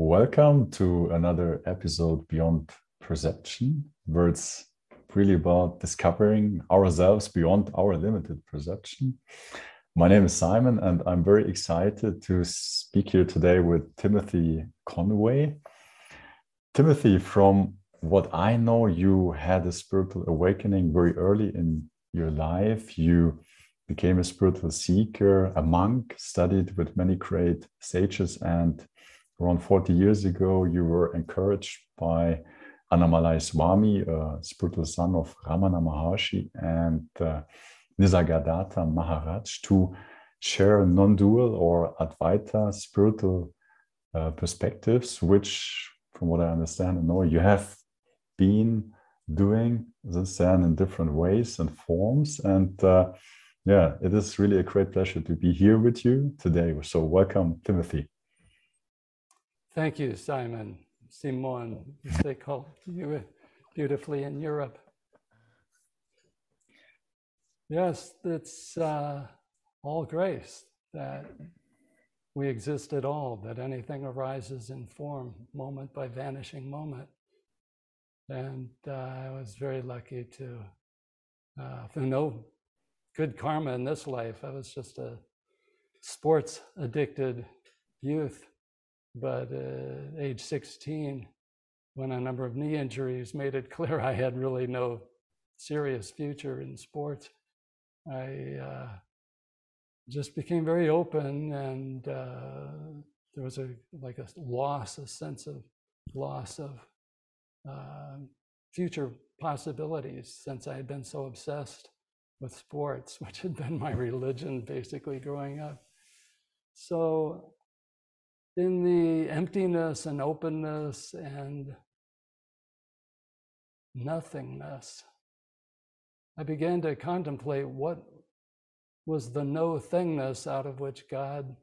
welcome to another episode Beyond Perception, where it's really about discovering ourselves beyond our limited perception. My name is Simon, and I'm very excited to speak here today with Timothy Conway. Timothy, from what I know, you had a spiritual awakening very early in your life. You became a spiritual seeker, a monk, studied with many great sages, and around 40 years ago, you were encouraged by Annamalai Swami, a spiritual son of Ramana Maharshi, and uh, Nisargadatta Maharaj to share non dual or Advaita spiritual uh, perspectives, which, from what I understand and know, you have been doing this then in different ways and forms. And uh, yeah, it is really a great pleasure to be here with you today. So, welcome, Timothy. Thank you, Simon. Simon, as they call you beautifully in Europe. Yes, it's uh, all grace that we exist at all, that anything arises in form, moment by vanishing moment. And uh, I was very lucky to, uh, through no good karma in this life. I was just a sports addicted youth, but uh, age 16, when a number of knee injuries made it clear I had really no serious future in sports, I uh, just became very open, and uh, there was a like a loss, a sense of loss of uh, future possibilities since I had been so obsessed with sports, which had been my religion basically growing up. So, in the emptiness and openness and nothingness, I began to contemplate what was the no thingness out of which God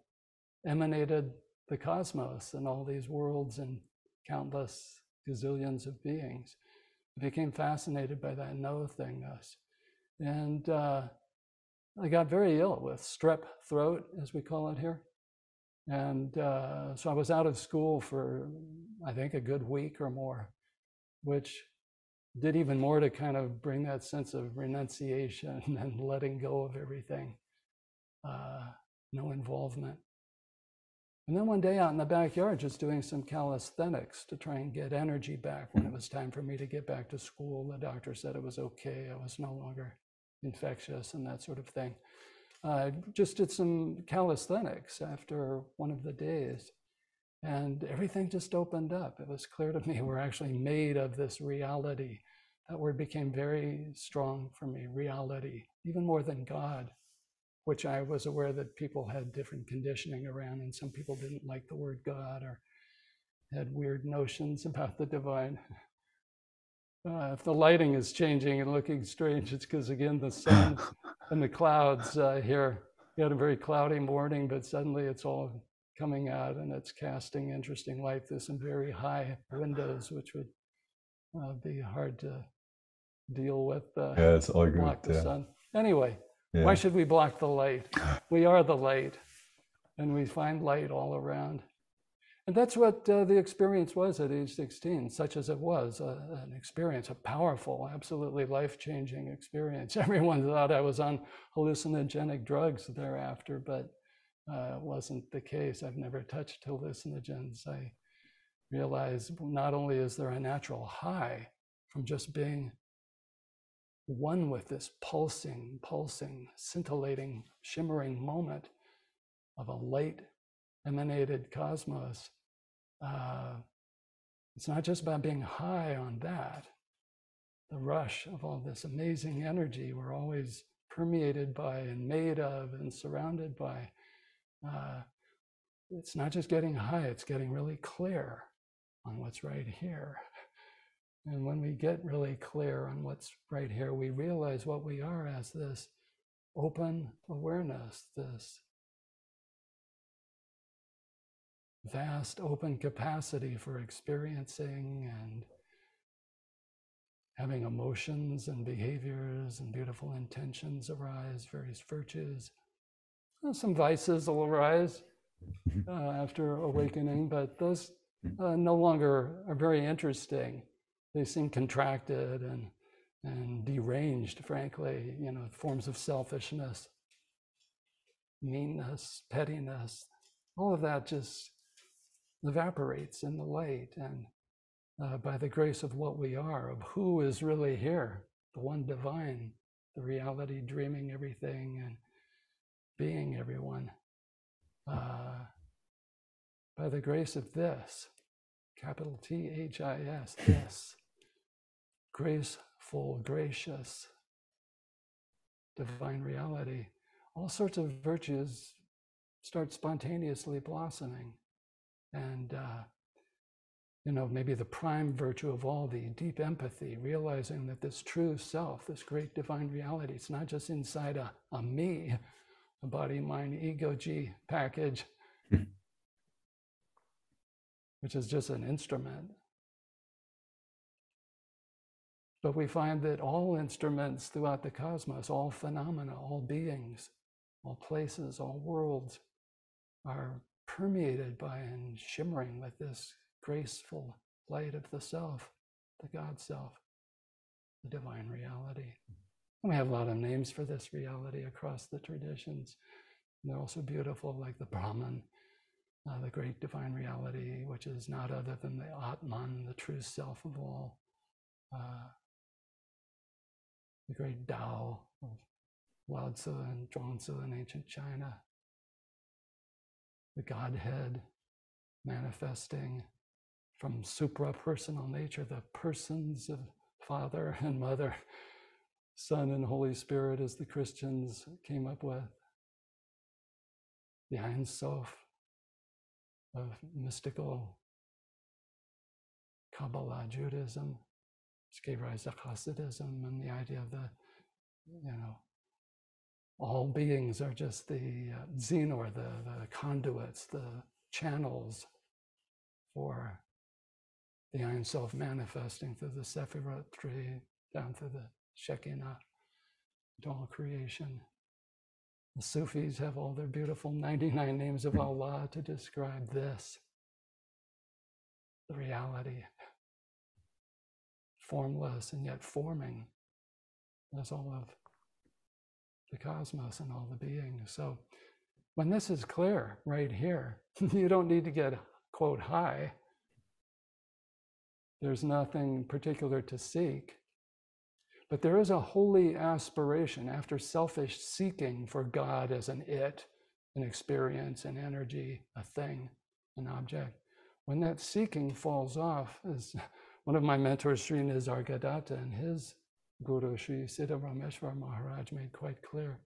emanated the cosmos and all these worlds and countless gazillions of beings. I became fascinated by that no thingness. And uh, I got very ill with strep throat, as we call it here. And uh, so I was out of school for, I think, a good week or more, which did even more to kind of bring that sense of renunciation and letting go of everything, uh, no involvement. And then one day out in the backyard, just doing some calisthenics to try and get energy back when it was time for me to get back to school. The doctor said it was okay. I was no longer infectious and that sort of thing. I just did some calisthenics after one of the days, and everything just opened up. It was clear to me we're actually made of this reality. That word became very strong for me reality, even more than God, which I was aware that people had different conditioning around, and some people didn't like the word God or had weird notions about the divine. Uh, if the lighting is changing and looking strange, it's because again the sun and the clouds uh, here. We had a very cloudy morning, but suddenly it's all coming out and it's casting interesting light through some very high windows, which would uh, be hard to deal with. Uh, yeah, it's all good. Block the yeah. sun. Anyway, yeah. why should we block the light? We are the light, and we find light all around. And that's what uh, the experience was at age 16, such as it was uh, an experience, a powerful, absolutely life changing experience. Everyone thought I was on hallucinogenic drugs thereafter, but uh, wasn't the case. I've never touched hallucinogens. I realized not only is there a natural high from just being one with this pulsing, pulsing, scintillating, shimmering moment of a light emanated cosmos uh, it's not just about being high on that, the rush of all this amazing energy we're always permeated by and made of and surrounded by. Uh, it's not just getting high, it's getting really clear on what's right here. And when we get really clear on what's right here, we realize what we are as this open awareness, this vast open capacity for experiencing and having emotions and behaviors and beautiful intentions arise, various virtues. Some vices will arise uh, after awakening, but those uh, no longer are very interesting. They seem contracted and and deranged, frankly, you know, forms of selfishness, meanness, pettiness, all of that just evaporates in the light. And uh, by the grace of what we are, of who is really here, the one divine, the reality dreaming everything and being everyone, uh, by the grace of this, capital T H I S, this, graceful, gracious, divine reality, all sorts of virtues start spontaneously blossoming. And, uh, you know, maybe the prime virtue of all, the deep empathy, realizing that this true self, this great divine reality, it's not just inside a, a me, a body, mind, ego, G package, which is just an instrument. But we find that all instruments throughout the cosmos, all phenomena, all beings, all places, all worlds are permeated by and shimmering with this graceful light of the self, the God self, the divine reality. And we have a lot of names for this reality across the traditions. And they're also beautiful, like the Brahman, uh, the great divine reality, which is not other than the Atman, the true self of all. Uh, the great Tao of Lao Tzu and Zhuangzi in ancient China. The Godhead manifesting from supra personal nature, the persons of Father and Mother, Son and Holy Spirit, as the Christians came up with. The Ein Sof of mystical Kabbalah Judaism, which gave rise to Hasidism and the idea of the, you know, all beings are just the uh, xenor, the, the conduits, the channels for the Ein Sof manifesting through the Sephirot tree down through the Shekinah, to all creation. The Sufis have all their beautiful 99 names of Allah to describe this, the reality, formless and yet forming. That's all of the cosmos and all the beings. So when this is clear right here, you don't need to get, quote, high. There's nothing particular to seek. But there is a holy aspiration after selfish seeking for God as an it, an experience, an energy, a thing, an object. When that seeking falls off, as one of my mentors, Sri Nisargadatta, and his Guru Sri Siddharameshwar Maharaj made quite clear,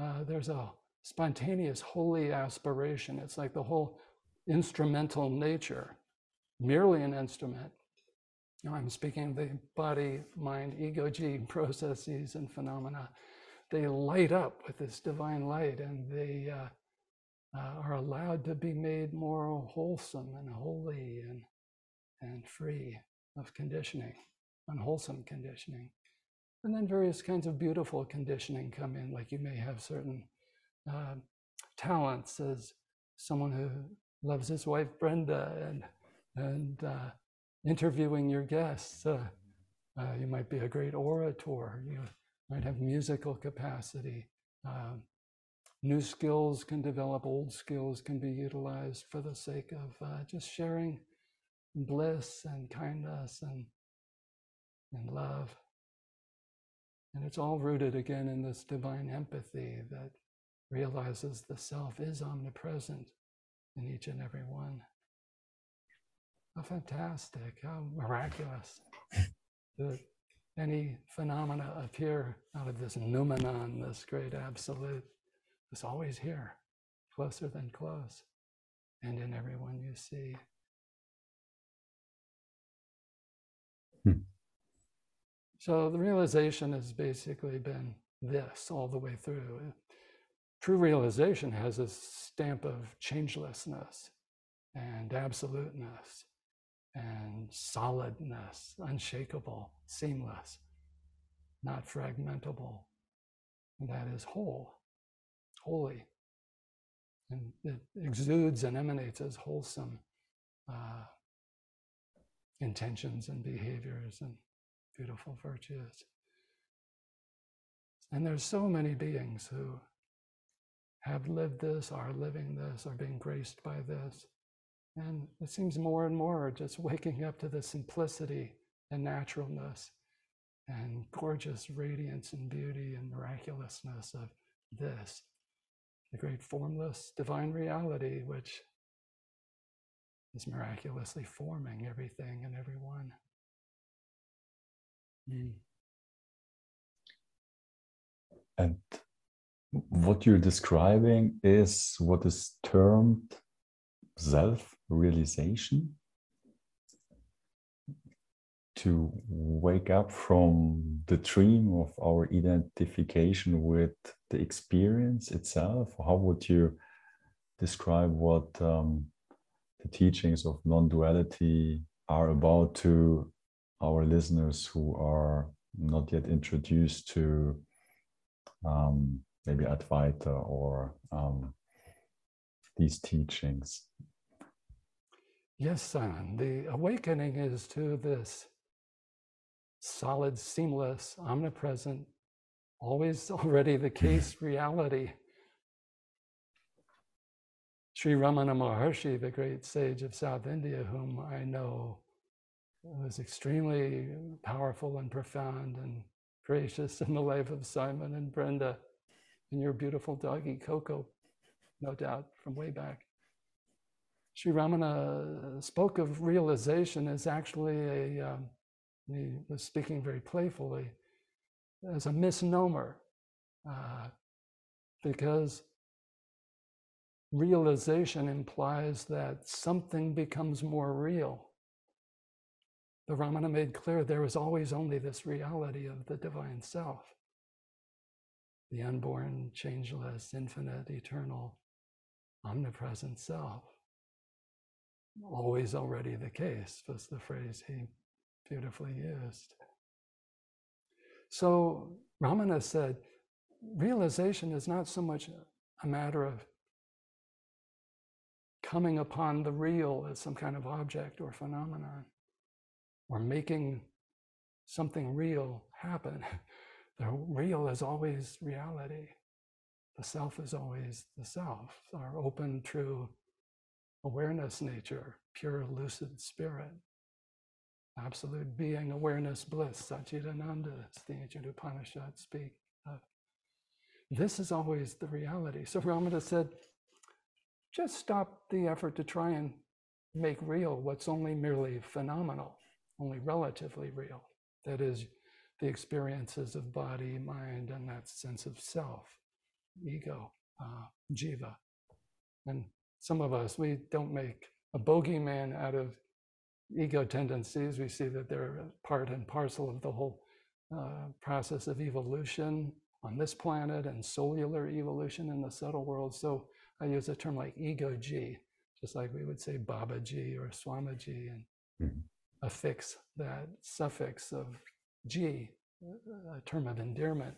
uh, there's a spontaneous holy aspiration. It's like the whole instrumental nature, merely an instrument, I'm speaking of the body, mind, ego, G processes and phenomena. They light up with this divine light and they uh, uh, are allowed to be made more wholesome and holy and, and free of conditioning, unwholesome conditioning. And then various kinds of beautiful conditioning come in, like you may have certain uh, talents as someone who loves his wife Brenda and and uh, interviewing your guests. Uh, uh, you might be a great orator. You might have musical capacity. Uh, new skills can develop, old skills can be utilized for the sake of uh, just sharing bliss and kindness and, and love. And it's all rooted again in this divine empathy that realizes the self is omnipresent in each and every one. How fantastic, how miraculous that any phenomena appear out of this noumenon, this great absolute, is always here, closer than close, and in everyone you see. Hmm. So the realization has basically been this all the way through. True realization has a stamp of changelessness and absoluteness and solidness, unshakable, seamless, not fragmentable. And that is whole, holy. And it exudes and emanates as wholesome, uh, intentions and behaviors and beautiful virtues. And there's so many beings who have lived this, are living this, are being graced by this. And it seems more and more just waking up to the simplicity and naturalness and gorgeous radiance and beauty and miraculousness of this, the great formless divine reality, which is miraculously forming everything and everyone. Mm. And what you're describing is what is termed self realization to wake up from the dream of our identification with the experience itself? How would you describe what um, the teachings of non duality are about to our listeners who are not yet introduced to um, maybe Advaita or um, these teachings? Yes, son. The awakening is to this solid, seamless, omnipresent, always already the case reality. Sri Ramana Maharshi, the great sage of South India, whom I know was extremely powerful and profound and gracious in the life of Simon and Brenda and your beautiful doggy Coco, no doubt, from way back. Sri Ramana spoke of realization as actually a, um, he was speaking very playfully, as a misnomer, uh, because realization implies that something becomes more real. The Ramana made clear there is always only this reality of the divine self, the unborn, changeless, infinite, eternal, omnipresent self. Always already the case was the phrase he beautifully used. So Ramana said, realization is not so much a matter of coming upon the real as some kind of object or phenomenon or making something real happen. The real is always reality. The self is always the self, our open, true awareness nature, pure, lucid spirit absolute being, awareness, bliss, Satchidananda, as the ancient Upanishads speak of. This is always the reality. So Ramana said, just stop the effort to try and make real what's only merely phenomenal, only relatively real. That is, the experiences of body, mind, and that sense of self, ego, uh, jiva. And some of us, we don't make a bogeyman out of ego tendencies, we see that they're part and parcel of the whole uh, process of evolution on this planet and cellular evolution in the subtle world. So I use a term like ego G, just like we would say Baba G or Swamiji, and mm-hmm. Affix that suffix of G, a term of endearment.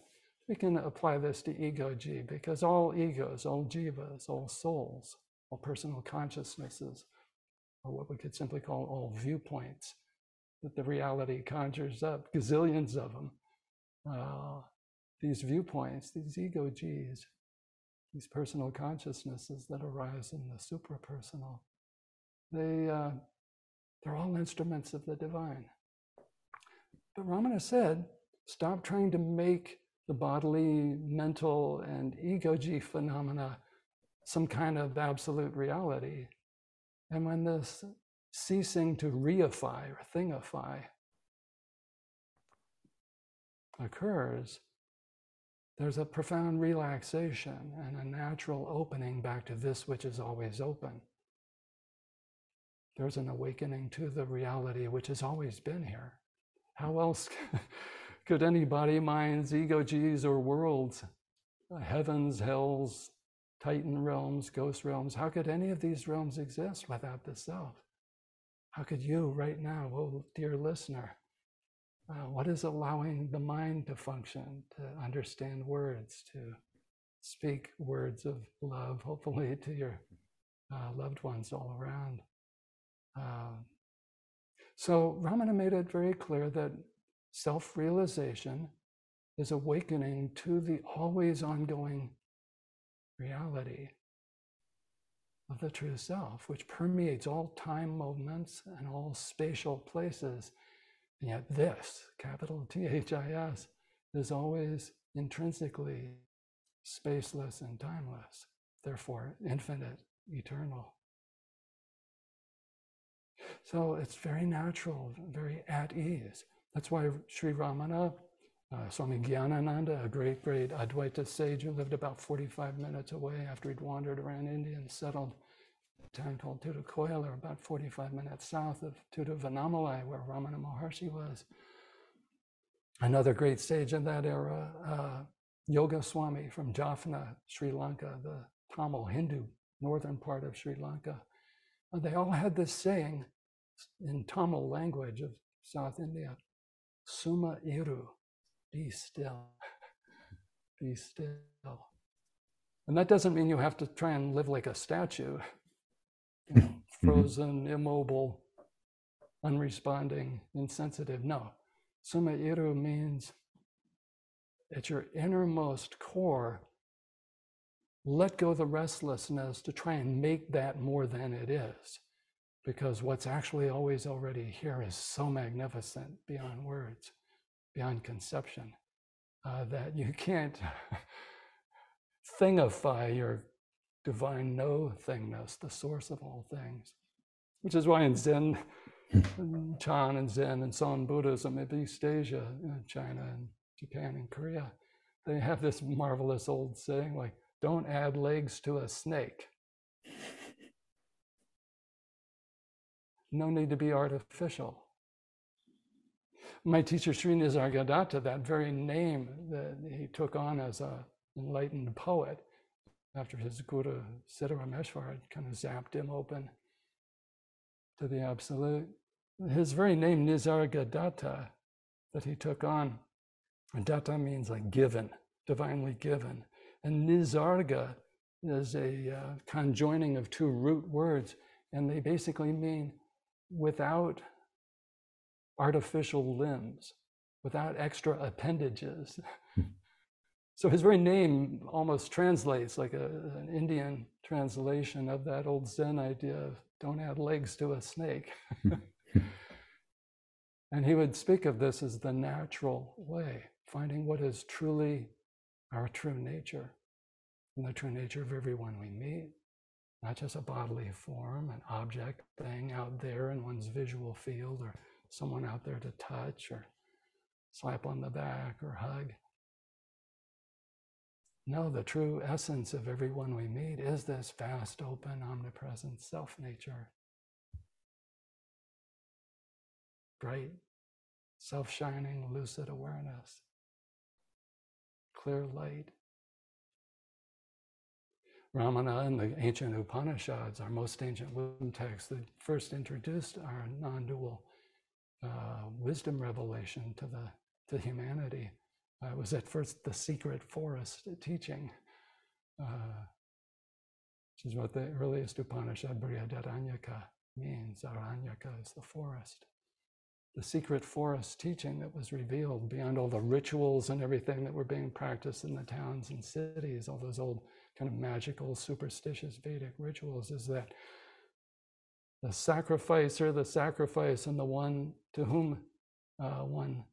We can apply this to ego G because all egos, all jivas, all souls, all personal consciousnesses or what we could simply call all viewpoints that the reality conjures up, gazillions of them. Uh, these viewpoints, these ego Gs, these personal consciousnesses that arise in the suprapersonal, they, uh, they're all instruments of the divine. But Ramana said, stop trying to make the bodily, mental, and ego G phenomena some kind of absolute reality. And when this ceasing to reify or thingify occurs, there's a profound relaxation and a natural opening back to this which is always open. There's an awakening to the reality which has always been here. How else could any body, minds, ego G's, or worlds, heavens, hells, Titan realms, ghost realms. How could any of these realms exist without the self? How could you, right now, oh dear listener, uh, what is allowing the mind to function, to understand words, to speak words of love, hopefully to your uh, loved ones all around? Uh, So Ramana made it very clear that self realization is awakening to the always ongoing reality of the true self, which permeates all time moments and all spatial places. And yet, this, capital T H I S, is always intrinsically spaceless and timeless, therefore, infinite, eternal. So it's very natural, very at ease. That's why Sri Ramana, uh, Swami Gyanananda, a great, great Advaita sage who lived about 45 minutes away after he'd wandered around India and settled a town called Tirukoilur, about 45 minutes south of Tiruvannamalai, where Ramana Maharshi was. Another great sage in that era, uh, Yoga Swami from Jaffna, Sri Lanka, the Tamil Hindu northern part of Sri Lanka. And they all had this saying in Tamil language of South India Suma Iru, be still, be still. And that doesn't mean you have to try and live like a statue, you know, mm-hmm. frozen, immobile, unresponding, insensitive. No. Suma Iru means at your innermost core, let go the restlessness to try and make that more than it is. Because what's actually always already here is so magnificent beyond words, beyond conception, uh, that you can't thingify your divine no thingness, the source of all things. Which is why in Zen, Chan and Zen and Son Buddhism in East Asia, China and Japan and Korea, they have this marvelous old saying like, don't add legs to a snake. No need to be artificial. My teacher Sri Nisargadatta, that very name that he took on as an enlightened poet after his guru Siddharameshwar had kind of zapped him open to the absolute. His very name, Nisargadatta, that he took on datta means like given, divinely given. And nisarga is a uh, conjoining of two root words, and they basically mean without artificial limbs, without extra appendages. Hmm. so his very name almost translates like a, an Indian translation of that old Zen idea of don't add legs to a snake. Hmm. and he would speak of this as the natural way finding what is truly our true nature and the true nature of everyone we meet, not just a bodily form, an object thing out there in one's visual field, or someone out there to touch or slap on the back or hug. No, the true essence of everyone we meet is this vast, open, omnipresent self nature. Bright, self shining, lucid awareness clear light. Ramana and the ancient Upanishads, our most ancient wisdom texts that first introduced our non-dual uh, wisdom revelation to the to humanity, uh, was at first the secret forest teaching, uh, which is what the earliest Upanishad Brihadaranyaka means. Aranyaka is the forest the secret forest teaching that was revealed beyond all the rituals and everything that were being practiced in the towns and cities, all those old kind of magical, superstitious Vedic rituals, is that the sacrificer, the sacrifice, and the one to whom uh, one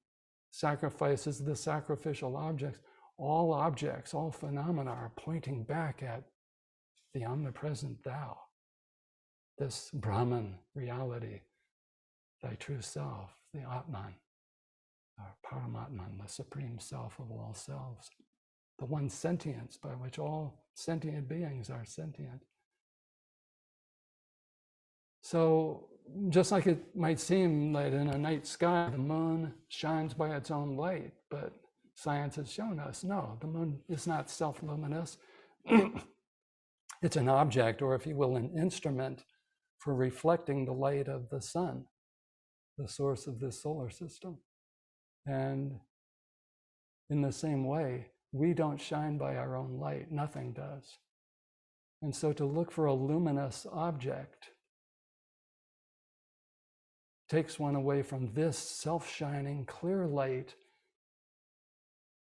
sacrifices the sacrificial objects, all objects, all phenomena are pointing back at the omnipresent Thou, this Brahman reality thy true self, the Atman, our Paramatman, the supreme self of all selves, the one sentience by which all sentient beings are sentient. So, just like it might seem that in a night sky, the moon shines by its own light, but science has shown us no, the moon is not self luminous. it's an object, or if you will, an instrument for reflecting the light of the sun the source of this solar system. And in the same way, we don't shine by our own light, nothing does. And so to look for a luminous object takes one away from this self shining, clear light,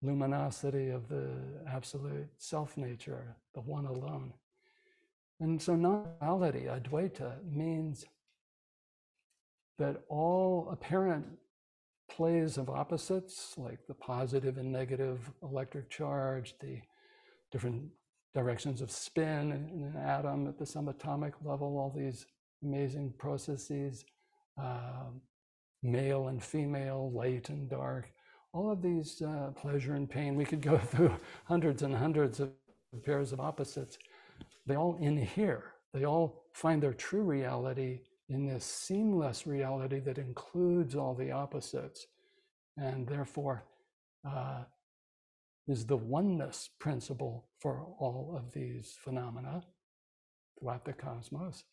luminosity of the absolute self nature, the one alone. And so, non duality, Advaita, means that all apparent plays of opposites, like the positive and negative electric charge, the different directions of spin in an atom at the subatomic level, all these amazing processes, uh, male and female, light and dark, all of these uh, pleasure and pain. We could go through hundreds and hundreds of pairs of opposites. They all inhere. They all find their true reality in this seamless reality that includes all the opposites and therefore uh, is the oneness principle for all of these phenomena throughout the cosmos.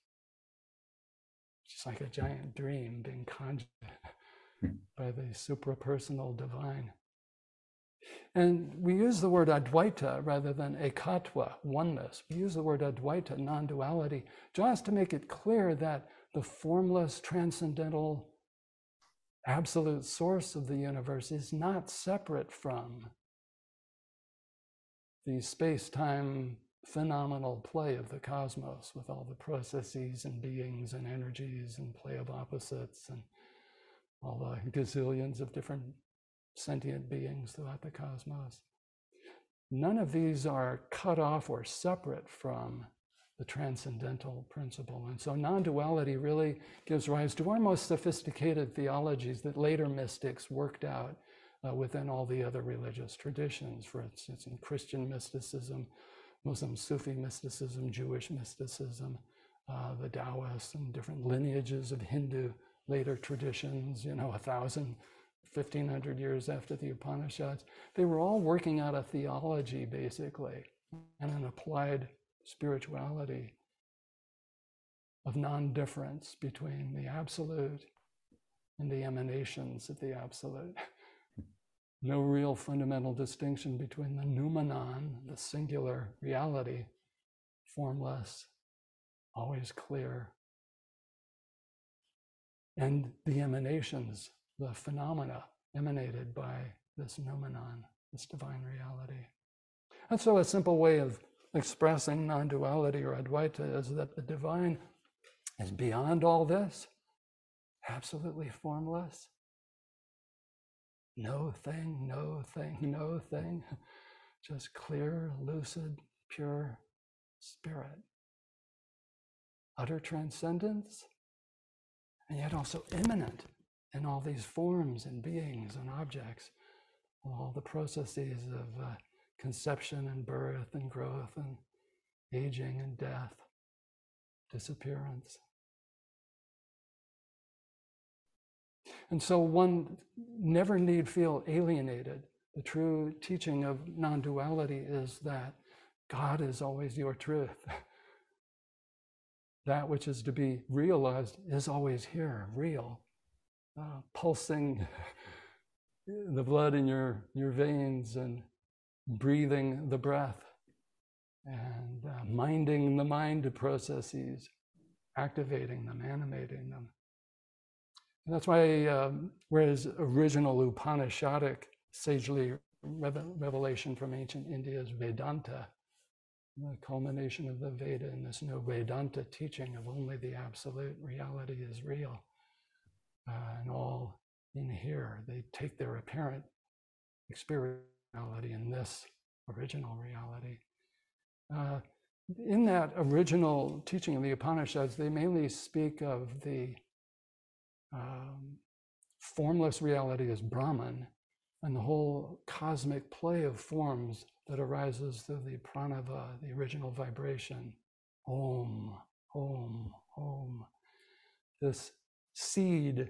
It's like a giant dream being conjured by the suprapersonal divine. And we use the word Advaita rather than Ekatva, oneness. We use the word Advaita, non duality, just to make it clear that the formless, transcendental, absolute source of the universe is not separate from the space time phenomenal play of the cosmos with all the processes and beings and energies and play of opposites and all the gazillions of different sentient beings throughout the cosmos. None of these are cut off or separate from the transcendental principle. And so non duality really gives rise to our most sophisticated theologies that later mystics worked out uh, within all the other religious traditions. For instance, in Christian mysticism, Muslim Sufi mysticism, Jewish mysticism, uh, the Taoists, and different lineages of Hindu later traditions, you know, a thousand, 1500 years after the Upanishads. They were all working out a theology, basically, and an applied spirituality of non difference between the absolute and the emanations of the absolute. No real fundamental distinction between the noumenon, the singular reality, formless, always clear, and the emanations, the phenomena emanated by this noumenon, this divine reality. And so, a simple way of expressing non duality or Advaita is that the divine is beyond all this, absolutely formless. No thing, no thing, no thing. Just clear, lucid, pure spirit. Utter transcendence, and yet also immanent in all these forms and beings and objects, all the processes of uh, conception and birth and growth and aging and death, disappearance. And so one never need feel alienated. The true teaching of non duality is that God is always your truth. that which is to be realized is always here, real, uh, pulsing the blood in your, your veins and breathing the breath and uh, minding the mind processes, activating them, animating them. And that's why, um, whereas original Upanishadic sagely revelation from ancient India is Vedanta, the culmination of the Veda and this new Vedanta teaching of only the absolute reality is real. Uh, and all in here, they take their apparent experience reality in this original reality. Uh, in that original teaching of the Upanishads, they mainly speak of the um, formless reality as Brahman and the whole cosmic play of forms that arises through the pranava, the original vibration. Om, Om, Om. This seed,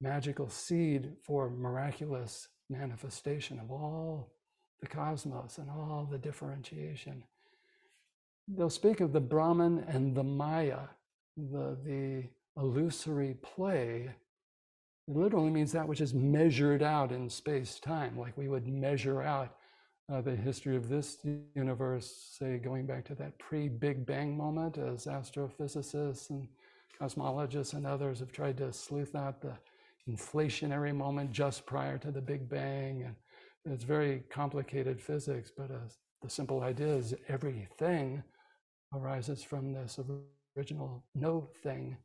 magical seed for miraculous manifestation of all the cosmos and all the differentiation. They'll speak of the Brahman and the Maya, the, the illusory play. It literally means that which is measured out in space time, like we would measure out uh, the history of this universe, say going back to that pre Big Bang moment as astrophysicists and cosmologists and others have tried to sleuth out the inflationary moment just prior to the Big Bang. And it's very complicated physics, but uh, the simple idea is everything arises from this original no thing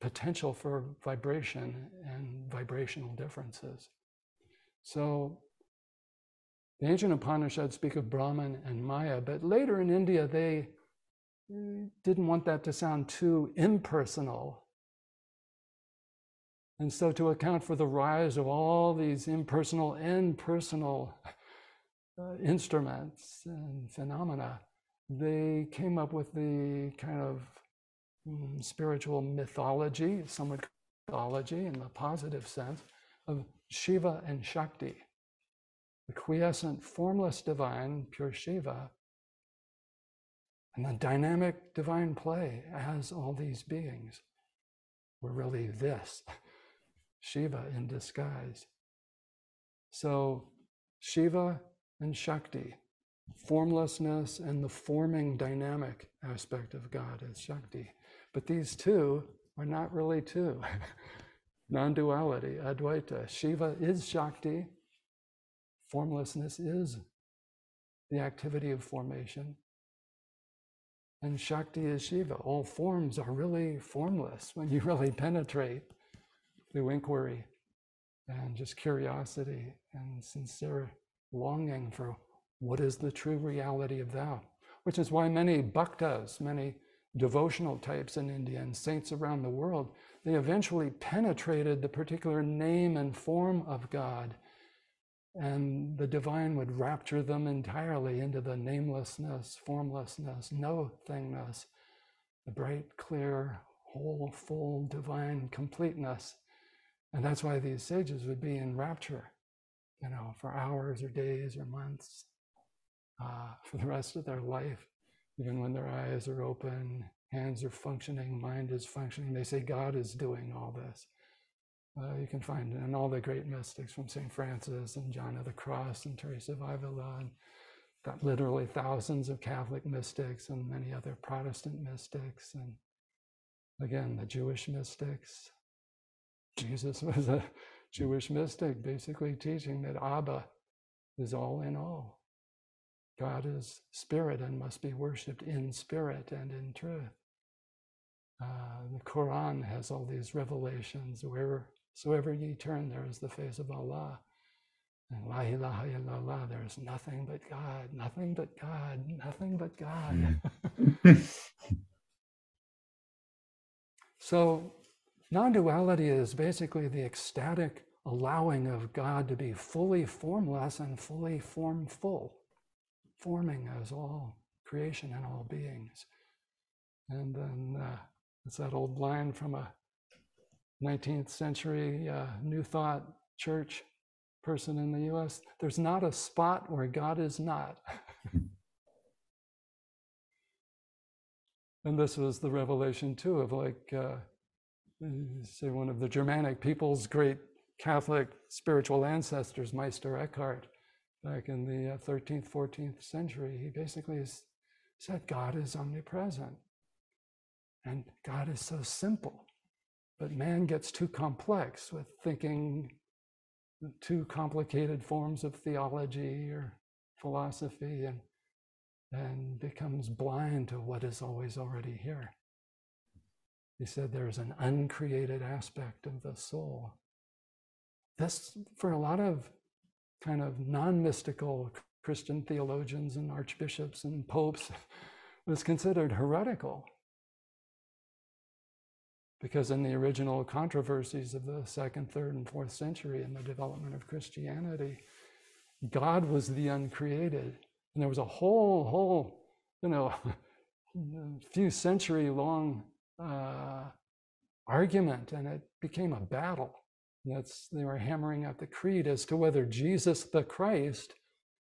potential for vibration and vibrational differences. So the ancient Upanishads speak of Brahman and Maya, but later in India, they didn't want that to sound too impersonal. And so, to account for the rise of all these impersonal and personal uh, instruments and phenomena, they came up with the kind of um, spiritual mythology, some would mythology in the positive sense, of Shiva and Shakti, the quiescent, formless divine, pure Shiva, and the dynamic divine play as all these beings were really this Shiva in disguise. So, Shiva and Shakti, formlessness and the forming dynamic aspect of God is Shakti. But these two are not really two. Non duality, Advaita. Shiva is Shakti, formlessness is the activity of formation. And Shakti is Shiva. All forms are really formless when you really penetrate through inquiry and just curiosity and sincere longing for what is the true reality of thou, which is why many bhaktas, many devotional types in India and saints around the world, they eventually penetrated the particular name and form of God and the divine would rapture them entirely into the namelessness, formlessness, no thingness, the bright, clear, whole, full, divine completeness. And that's why these sages would be in rapture, you know, for hours or days or months, uh, for the rest of their life, even when their eyes are open, hands are functioning, mind is functioning. They say God is doing all this. Uh, you can find in all the great mystics from St. Francis and John of the Cross and Teresa of Avila, and got literally thousands of Catholic mystics and many other Protestant mystics, and again, the Jewish mystics. Jesus was a Jewish mystic, basically teaching that Abba is all in all. God is spirit and must be worshiped in spirit and in truth. Uh, the Quran has all these revelations where so wherever ye turn, there is the face of Allah. And la ilaha illallah, there is nothing but God, nothing but God, nothing but God. so non duality is basically the ecstatic allowing of God to be fully formless and fully formful, forming as all creation and all beings. And then uh, it's that old line from a 19th century uh, New Thought church person in the US, there's not a spot where God is not. and this was the revelation too of like, uh, say, one of the Germanic people's great Catholic spiritual ancestors, Meister Eckhart, back in the 13th, uh, 14th century. He basically said God is omnipresent and God is so simple. But man gets too complex with thinking too complicated forms of theology or philosophy and, and becomes blind to what is always already here. He said there's an uncreated aspect of the soul. This, for a lot of kind of non mystical Christian theologians and archbishops and popes, was considered heretical. Because in the original controversies of the second, third, and fourth century in the development of Christianity, God was the uncreated. And there was a whole, whole, you know, few century long uh, argument, and it became a battle. That's they were hammering out the creed as to whether Jesus the Christ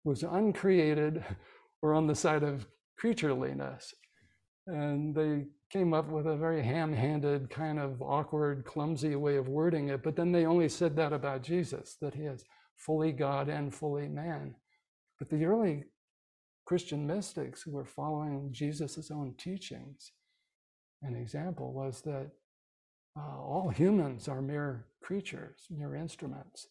was uncreated or on the side of creatureliness. And they came up with a very ham handed, kind of awkward, clumsy way of wording it. But then they only said that about Jesus, that he is fully God and fully man. But the early Christian mystics who were following Jesus' own teachings an example, was that uh, all humans are mere creatures, mere instruments.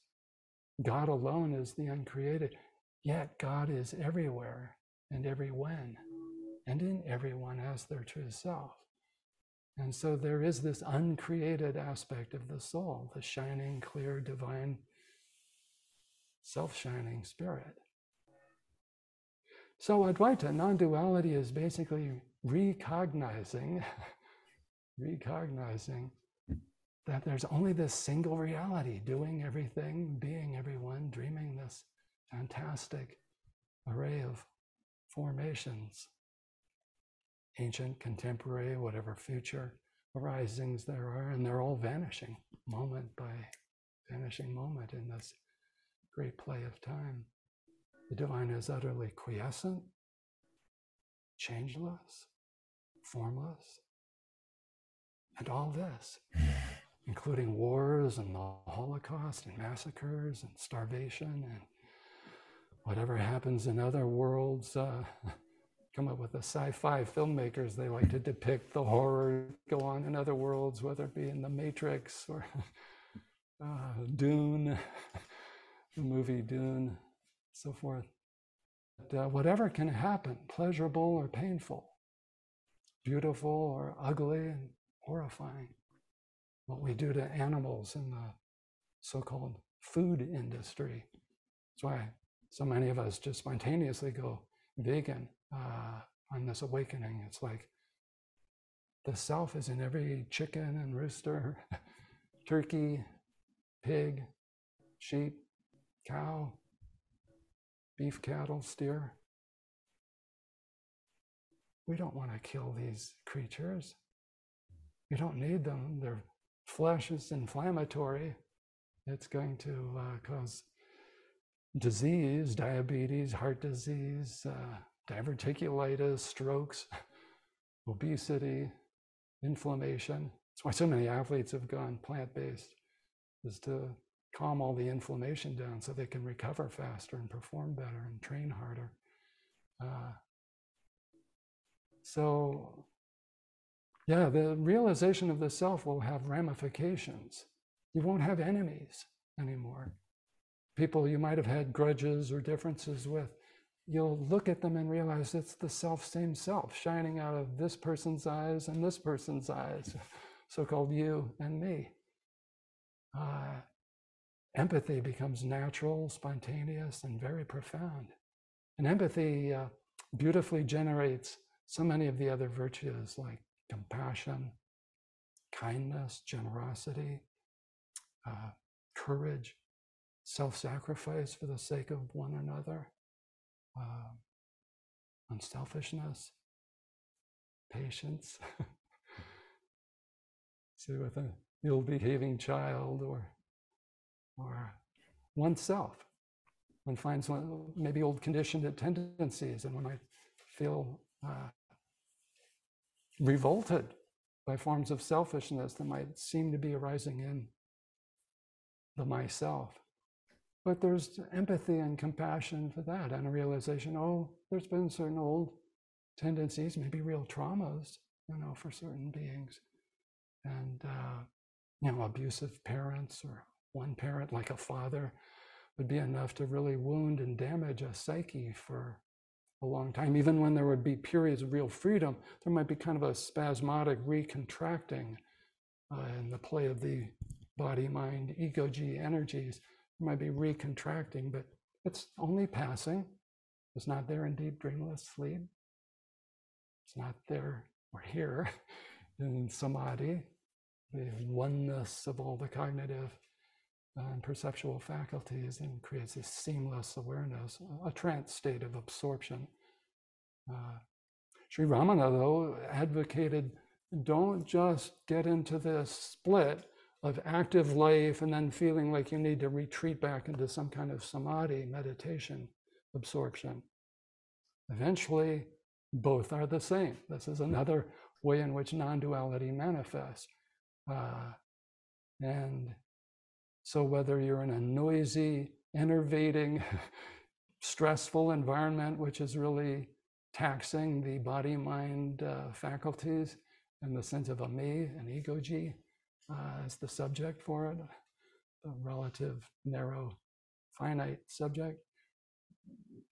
God alone is the uncreated, yet God is everywhere and every when, and in everyone as their true self. And so there is this uncreated aspect of the soul, the shining, clear, divine, self shining spirit. So Advaita, non duality, is basically recognizing, recognizing that there's only this single reality, doing everything, being everyone, dreaming this fantastic array of formations, ancient, contemporary, whatever future arisings there are, and they're all vanishing moment by vanishing moment in this great play of time. The divine is utterly quiescent, changeless, formless, and all this including wars and the Holocaust and massacres and starvation and whatever happens in other worlds. Uh, come up with the sci-fi filmmakers they like to depict the horror go on in other worlds whether it be in the matrix or uh, dune the movie dune so forth but, uh, whatever can happen pleasurable or painful beautiful or ugly and horrifying what we do to animals in the so-called food industry. That's why so many of us just spontaneously go vegan uh, on this awakening. It's like the self is in every chicken and rooster, turkey, pig, sheep, cow, beef cattle, steer. We don't want to kill these creatures. We don't need them. They're flesh is inflammatory, it's going to uh, cause disease, diabetes, heart disease, uh, diverticulitis, strokes, obesity, inflammation. That's why so many athletes have gone plant based, is to calm all the inflammation down so they can recover faster and perform better and train harder. Uh, so yeah, the realization of the self will have ramifications. You won't have enemies anymore. People you might have had grudges or differences with, you'll look at them and realize it's the self same self shining out of this person's eyes and this person's eyes, so called you and me. Uh, empathy becomes natural, spontaneous, and very profound. And empathy uh, beautifully generates so many of the other virtues like compassion, kindness, generosity, uh, courage, self sacrifice for the sake of one another, uh, unselfishness, patience. See, with an ill behaving child or, or oneself. One finds one, maybe old conditioned tendencies, and one might feel uh, revolted by forms of selfishness that might seem to be arising in the myself. But there's empathy and compassion for that and a realization oh, there's been certain old tendencies, maybe real traumas, you know, for certain beings. And, uh, you know, abusive parents or one parent, like a father, would be enough to really wound and damage a psyche for a long time. Even when there would be periods of real freedom, there might be kind of a spasmodic recontracting uh, in the play of the body, mind, ego G energies. There might be recontracting, but it's only passing. It's not there in deep dreamless sleep. It's not there or here in samadhi, the oneness of all the cognitive and perceptual faculties and creates this seamless awareness, a trance state of absorption. Uh, Sri Ramana, though, advocated don't just get into this split of active life and then feeling like you need to retreat back into some kind of samadhi, meditation, absorption. Eventually, both are the same. This is another way in which non duality manifests. Uh, and so, whether you're in a noisy, enervating, stressful environment, which is really taxing the body mind uh, faculties, and the sense of a me, an egoji, uh, as the subject for it, a relative, narrow, finite subject.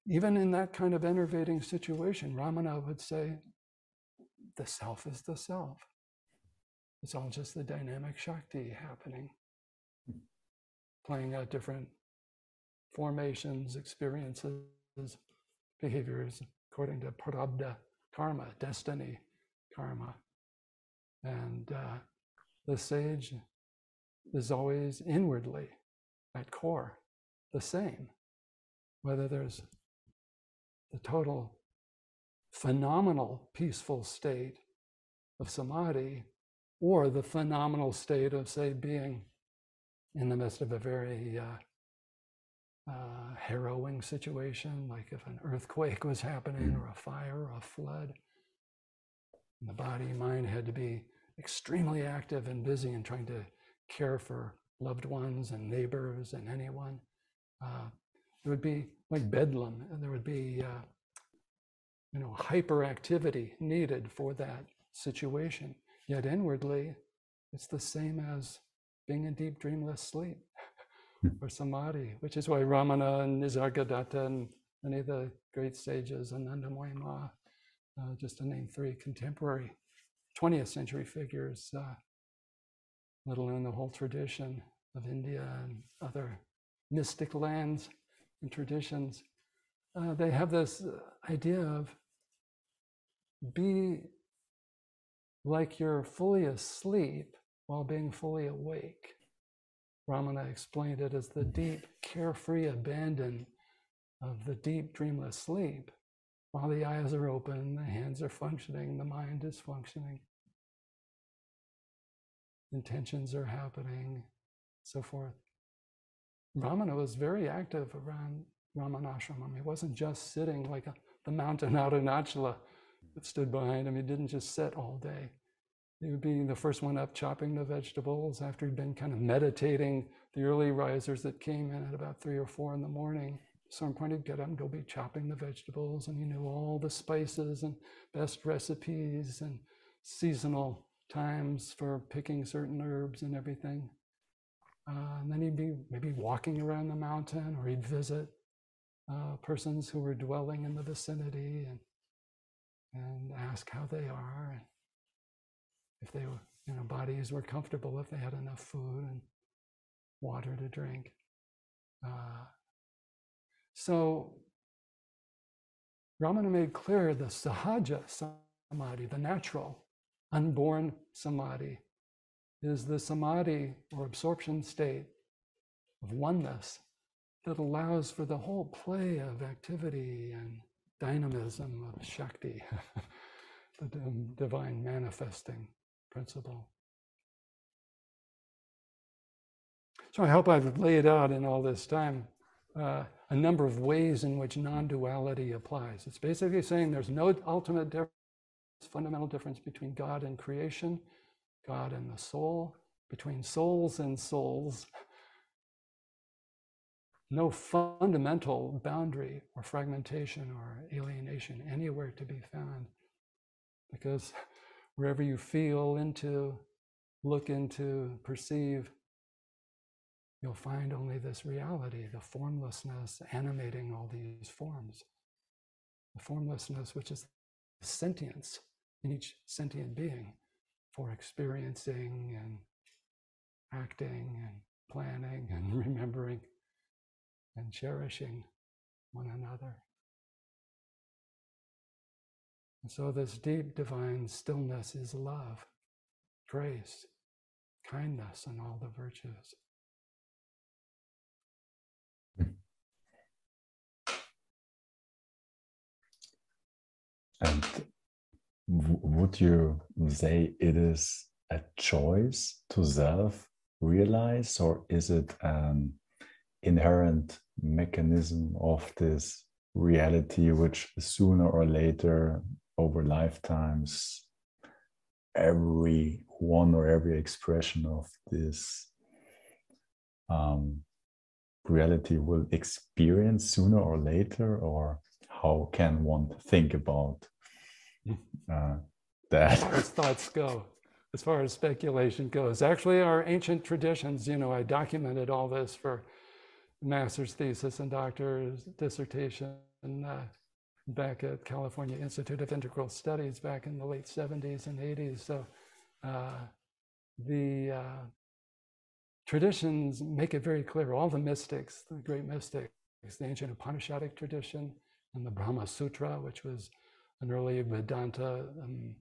Even in that kind of enervating situation, Ramana would say, the self is the self. It's all just the dynamic Shakti happening, playing out different formations, experiences, behaviors according to prarabdha karma, destiny karma. And uh, the sage is always inwardly, at core, the same. Whether there's the total phenomenal peaceful state of samadhi or the phenomenal state of, say, being in the midst of a very uh, uh, harrowing situation, like if an earthquake was happening or a fire or a flood. And the body mind had to be extremely active and busy in trying to care for loved ones and neighbors and anyone. Uh, it would be like bedlam, and there would be, uh, you know, hyperactivity needed for that situation. Yet inwardly, it's the same as being in deep dreamless sleep hmm. or samadhi, which is why Ramana and Nisargadatta and many of the great sages, Anandamayi Ma, uh, just to name three contemporary 20th century figures, uh, let alone the whole tradition of India and other mystic lands and traditions. Uh, they have this uh, idea of be like you're fully asleep while being fully awake. Ramana explained it as the deep, carefree abandon of the deep, dreamless sleep. While the eyes are open, the hands are functioning, the mind is functioning, intentions are happening, so forth. Ramana was very active around Ramanashramam. He wasn't just sitting like a, the mountain Arunachala that stood behind him. He didn't just sit all day. He would be the first one up chopping the vegetables after he'd been kind of meditating. The early risers that came in at about three or four in the morning some point he'd get up and go be chopping the vegetables, and he knew all the spices and best recipes and seasonal times for picking certain herbs and everything. Uh, and then he'd be maybe walking around the mountain, or he'd visit uh, persons who were dwelling in the vicinity and and ask how they are, if they were, you know, bodies were comfortable, if they had enough food and water to drink. Uh, so Ramana made clear the sahaja samadhi, the natural, unborn samadhi, is the samadhi or absorption state of oneness that allows for the whole play of activity and dynamism of Shakti, the divine manifesting principle. So I hope I've laid out in all this time uh, a number of ways in which non-duality applies. It's basically saying there's no ultimate difference, fundamental difference between God and creation, God and the soul, between souls and souls. No fundamental boundary or fragmentation or alienation anywhere to be found. Because wherever you feel into, look into, perceive, you'll find only this reality, the formlessness animating all these forms. The formlessness, which is sentience in each sentient being for experiencing and acting and planning and remembering and cherishing one another. And so, this deep divine stillness is love, grace, kindness, and all the virtues. And would you say it is a choice to self realize, or is it an inherent mechanism of this reality, which sooner or later, over lifetimes, every one or every expression of this um, reality will experience sooner or later, or how can one think about uh, that. As far as thoughts go, as far as speculation goes. Actually, our ancient traditions, you know, I documented all this for master's thesis and doctor's dissertation uh, back at California Institute of Integral Studies back in the late 70s and 80s. So uh, the uh, traditions make it very clear. All the mystics, the great mystics, the ancient Upanishadic tradition and the Brahma Sutra, which was an early Vedanta um,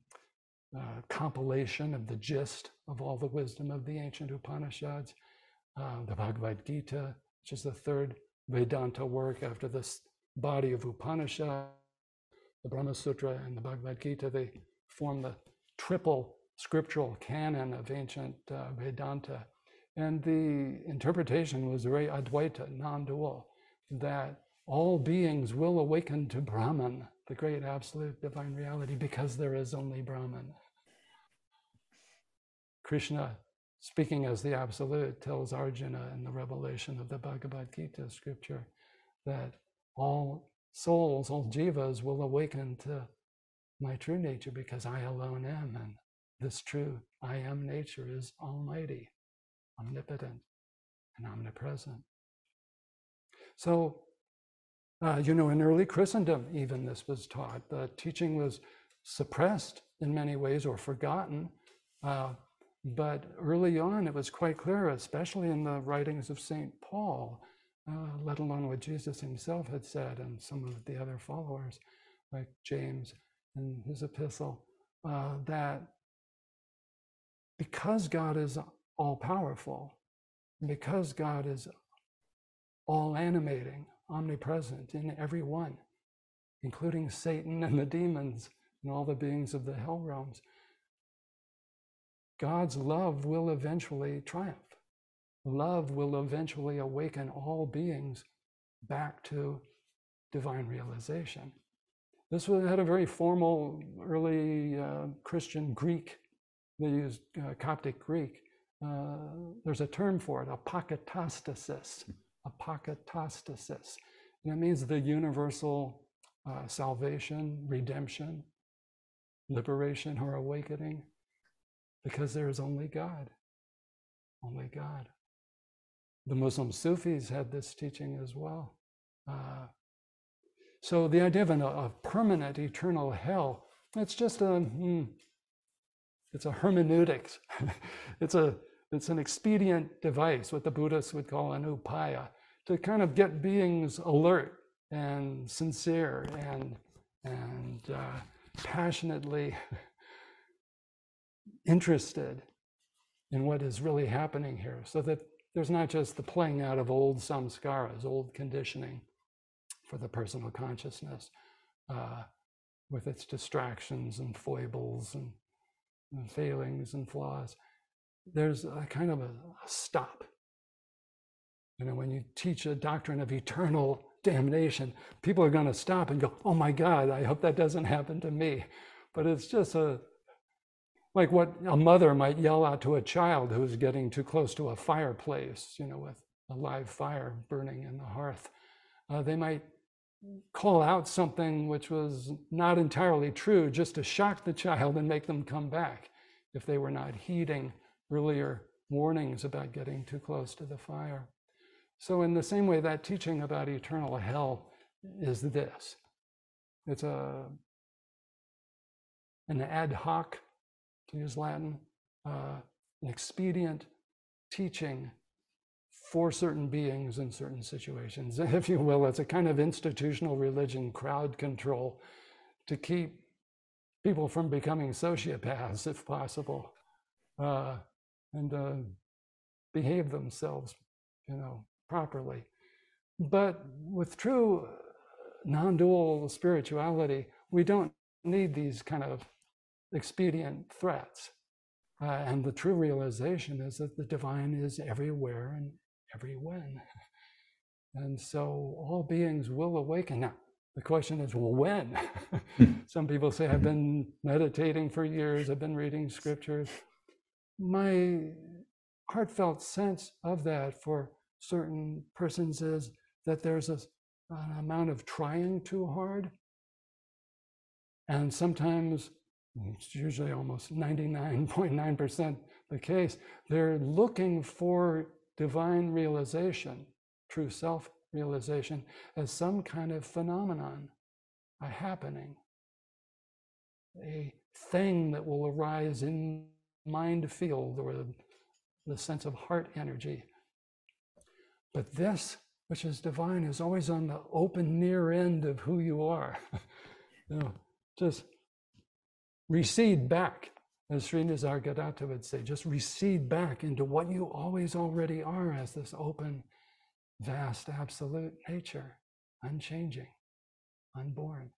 uh, compilation of the gist of all the wisdom of the ancient Upanishads, uh, the Bhagavad Gita, which is the third Vedanta work after this body of Upanishad, the Brahma Sutra and the Bhagavad Gita, they form the triple scriptural canon of ancient uh, Vedanta. And the interpretation was very Advaita, non dual, that all beings will awaken to Brahman, the great absolute divine reality, because there is only Brahman. Krishna, speaking as the absolute, tells Arjuna in the revelation of the Bhagavad Gita scripture that all souls, all jivas will awaken to my true nature because I alone am. And this true I am nature is almighty, omnipotent, and omnipresent. So, uh, you know, in early Christendom, even this was taught. The teaching was suppressed in many ways or forgotten. Uh, but early on, it was quite clear, especially in the writings of St. Paul, uh, let alone what Jesus himself had said and some of the other followers, like James in his epistle, uh, that because God is all powerful, because God is all animating, omnipresent in every one, including Satan and the demons and all the beings of the hell realms, God's love will eventually triumph. Love will eventually awaken all beings back to divine realization. This had a very formal early uh, Christian Greek they used uh, Coptic Greek. Uh, there's a term for it, apokatastasis. Apokatastasis. And that means the universal uh, salvation, redemption, liberation, or awakening, because there is only God. Only God. The Muslim Sufis had this teaching as well. Uh, so the idea of an, a permanent eternal hell, it's just a, hmm, it's a hermeneutics. it's a it's an expedient device, what the Buddhists would call an upaya, to kind of get beings alert and sincere and and uh, passionately interested in what is really happening here, so that there's not just the playing out of old samskaras, old conditioning for the personal consciousness, uh, with its distractions and foibles and and failings and flaws, there's a kind of a, a stop. You know, when you teach a doctrine of eternal damnation, people are going to stop and go, oh my God, I hope that doesn't happen to me. But it's just a, like what a mother might yell out to a child who's getting too close to a fireplace, you know, with a live fire burning in the hearth. Uh, they might call out something which was not entirely true just to shock the child and make them come back if they were not heeding earlier warnings about getting too close to the fire. So, in the same way, that teaching about eternal hell is this it's a, an ad hoc, to use Latin, uh, an expedient teaching for certain beings in certain situations, if you will. It's a kind of institutional religion, crowd control, to keep people from becoming sociopaths, if possible, uh, and uh, behave themselves, you know, properly. But with true non-dual spirituality, we don't need these kind of expedient threats. Uh, and the true realization is that the divine is everywhere and every when. And so all beings will awaken. Now, the question is, well, when? Some people say, I've been meditating for years, I've been reading scriptures. My heartfelt sense of that for certain persons is that there's a, an amount of trying too hard. And sometimes it's usually almost 99.9% the case, they're looking for divine realization, true self realization, as some kind of phenomenon, a happening, a thing that will arise in mind field or the, the sense of heart energy. But this, which is divine, is always on the open near end of who you are. you know, just recede back, as Sri Nisargadatta would say, just recede back into what you always already are as this open, vast, absolute nature, unchanging, unborn.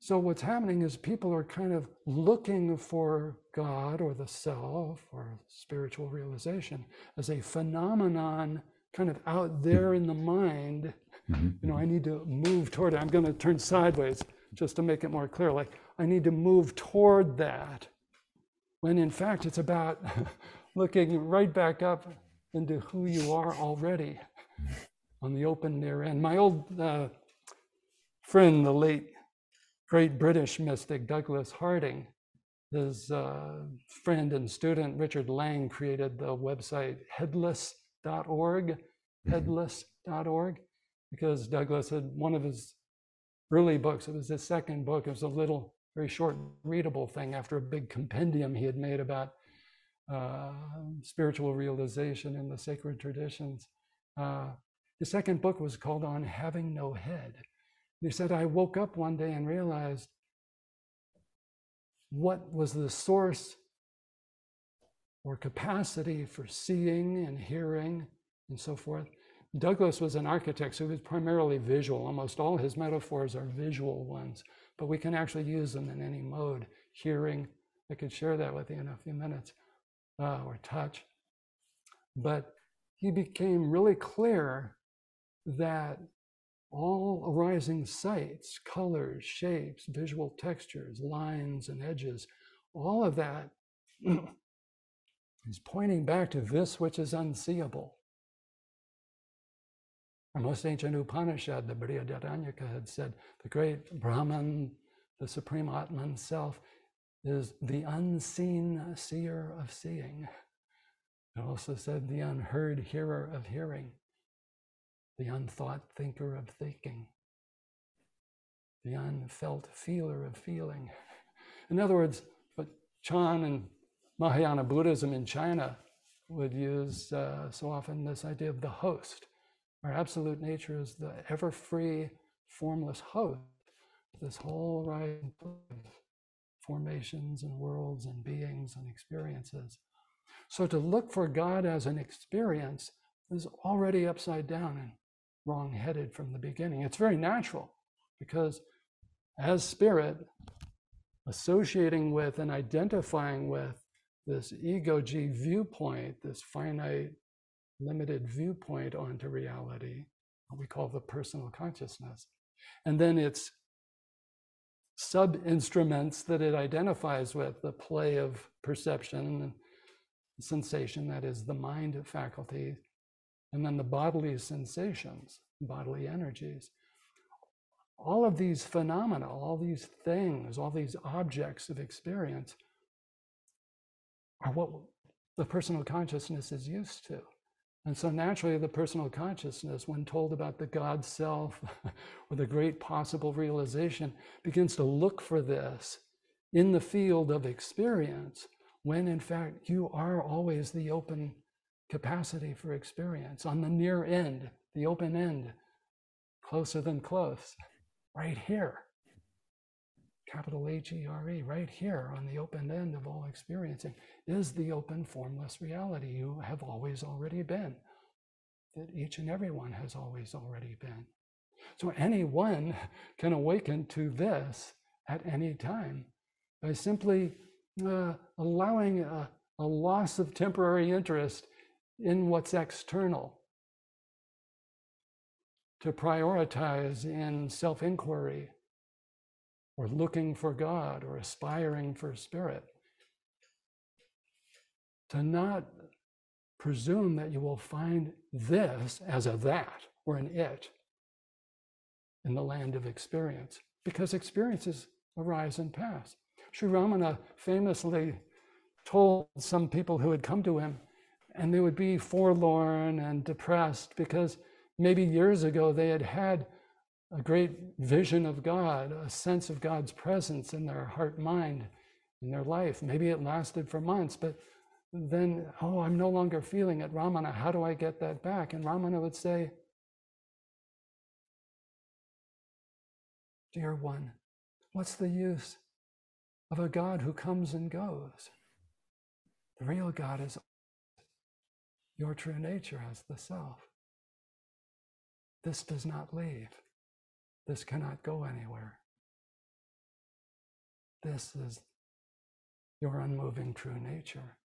So, what's happening is people are kind of looking for God or the self or spiritual realization as a phenomenon kind of out there in the mind. Mm-hmm. You know, I need to move toward it. I'm going to turn sideways just to make it more clear. Like, I need to move toward that. When in fact, it's about looking right back up into who you are already on the open near end. My old uh, friend, the late great British mystic Douglas Harding, his uh, friend and student Richard Lang created the website headless.org, mm-hmm. headless.org, because Douglas had one of his early books, it was his second book, it was a little, very short, readable thing after a big compendium he had made about uh, spiritual realization in the sacred traditions. Uh, the second book was called On Having No Head. He said, I woke up one day and realized what was the source or capacity for seeing and hearing and so forth. Douglas was an architect, so he was primarily visual. Almost all his metaphors are visual ones, but we can actually use them in any mode. Hearing, I could share that with you in a few minutes, uh, or touch. But he became really clear that all arising sights, colors, shapes, visual textures, lines, and edges, all of that is pointing back to this which is unseeable. Our most ancient Upanishad, the Brihadaranyaka, had said the great Brahman, the supreme Atman self, is the unseen seer of seeing. It also said the unheard hearer of hearing the unthought thinker of thinking, the unfelt feeler of feeling. In other words, what Chan and Mahayana Buddhism in China would use uh, so often this idea of the host. Our absolute nature is the ever free, formless host. This whole right of formations and worlds and beings and experiences. So to look for God as an experience is already upside down and wrong-headed from the beginning. It's very natural because as spirit, associating with and identifying with this ego G viewpoint, this finite, limited viewpoint onto reality, what we call the personal consciousness. And then its sub instruments that it identifies with the play of perception and sensation, that is the mind faculty, and then the bodily sensations, bodily energies. All of these phenomena, all these things, all these objects of experience are what the personal consciousness is used to. And so naturally, the personal consciousness, when told about the God self or the great possible realization, begins to look for this in the field of experience, when in fact you are always the open capacity for experience on the near end, the open end, closer than close, right here. Capital H E R E, right here on the open end of all experiencing, is the open formless reality you have always already been, that each and every one has always already been. So anyone can awaken to this at any time by simply uh, allowing a, a loss of temporary interest in what's external, to prioritize in self inquiry or looking for God or aspiring for spirit, to not presume that you will find this as a that or an it in the land of experience, because experiences arise and pass. Sri Ramana famously told some people who had come to him, and they would be forlorn and depressed because maybe years ago they had had a great vision of God, a sense of God's presence in their heart mind, in their life. Maybe it lasted for months, but then, oh, I'm no longer feeling it. Ramana, how do I get that back? And Ramana would say, Dear one, what's the use of a God who comes and goes? The real God is your true nature as the self. This does not leave. This cannot go anywhere. This is your unmoving true nature.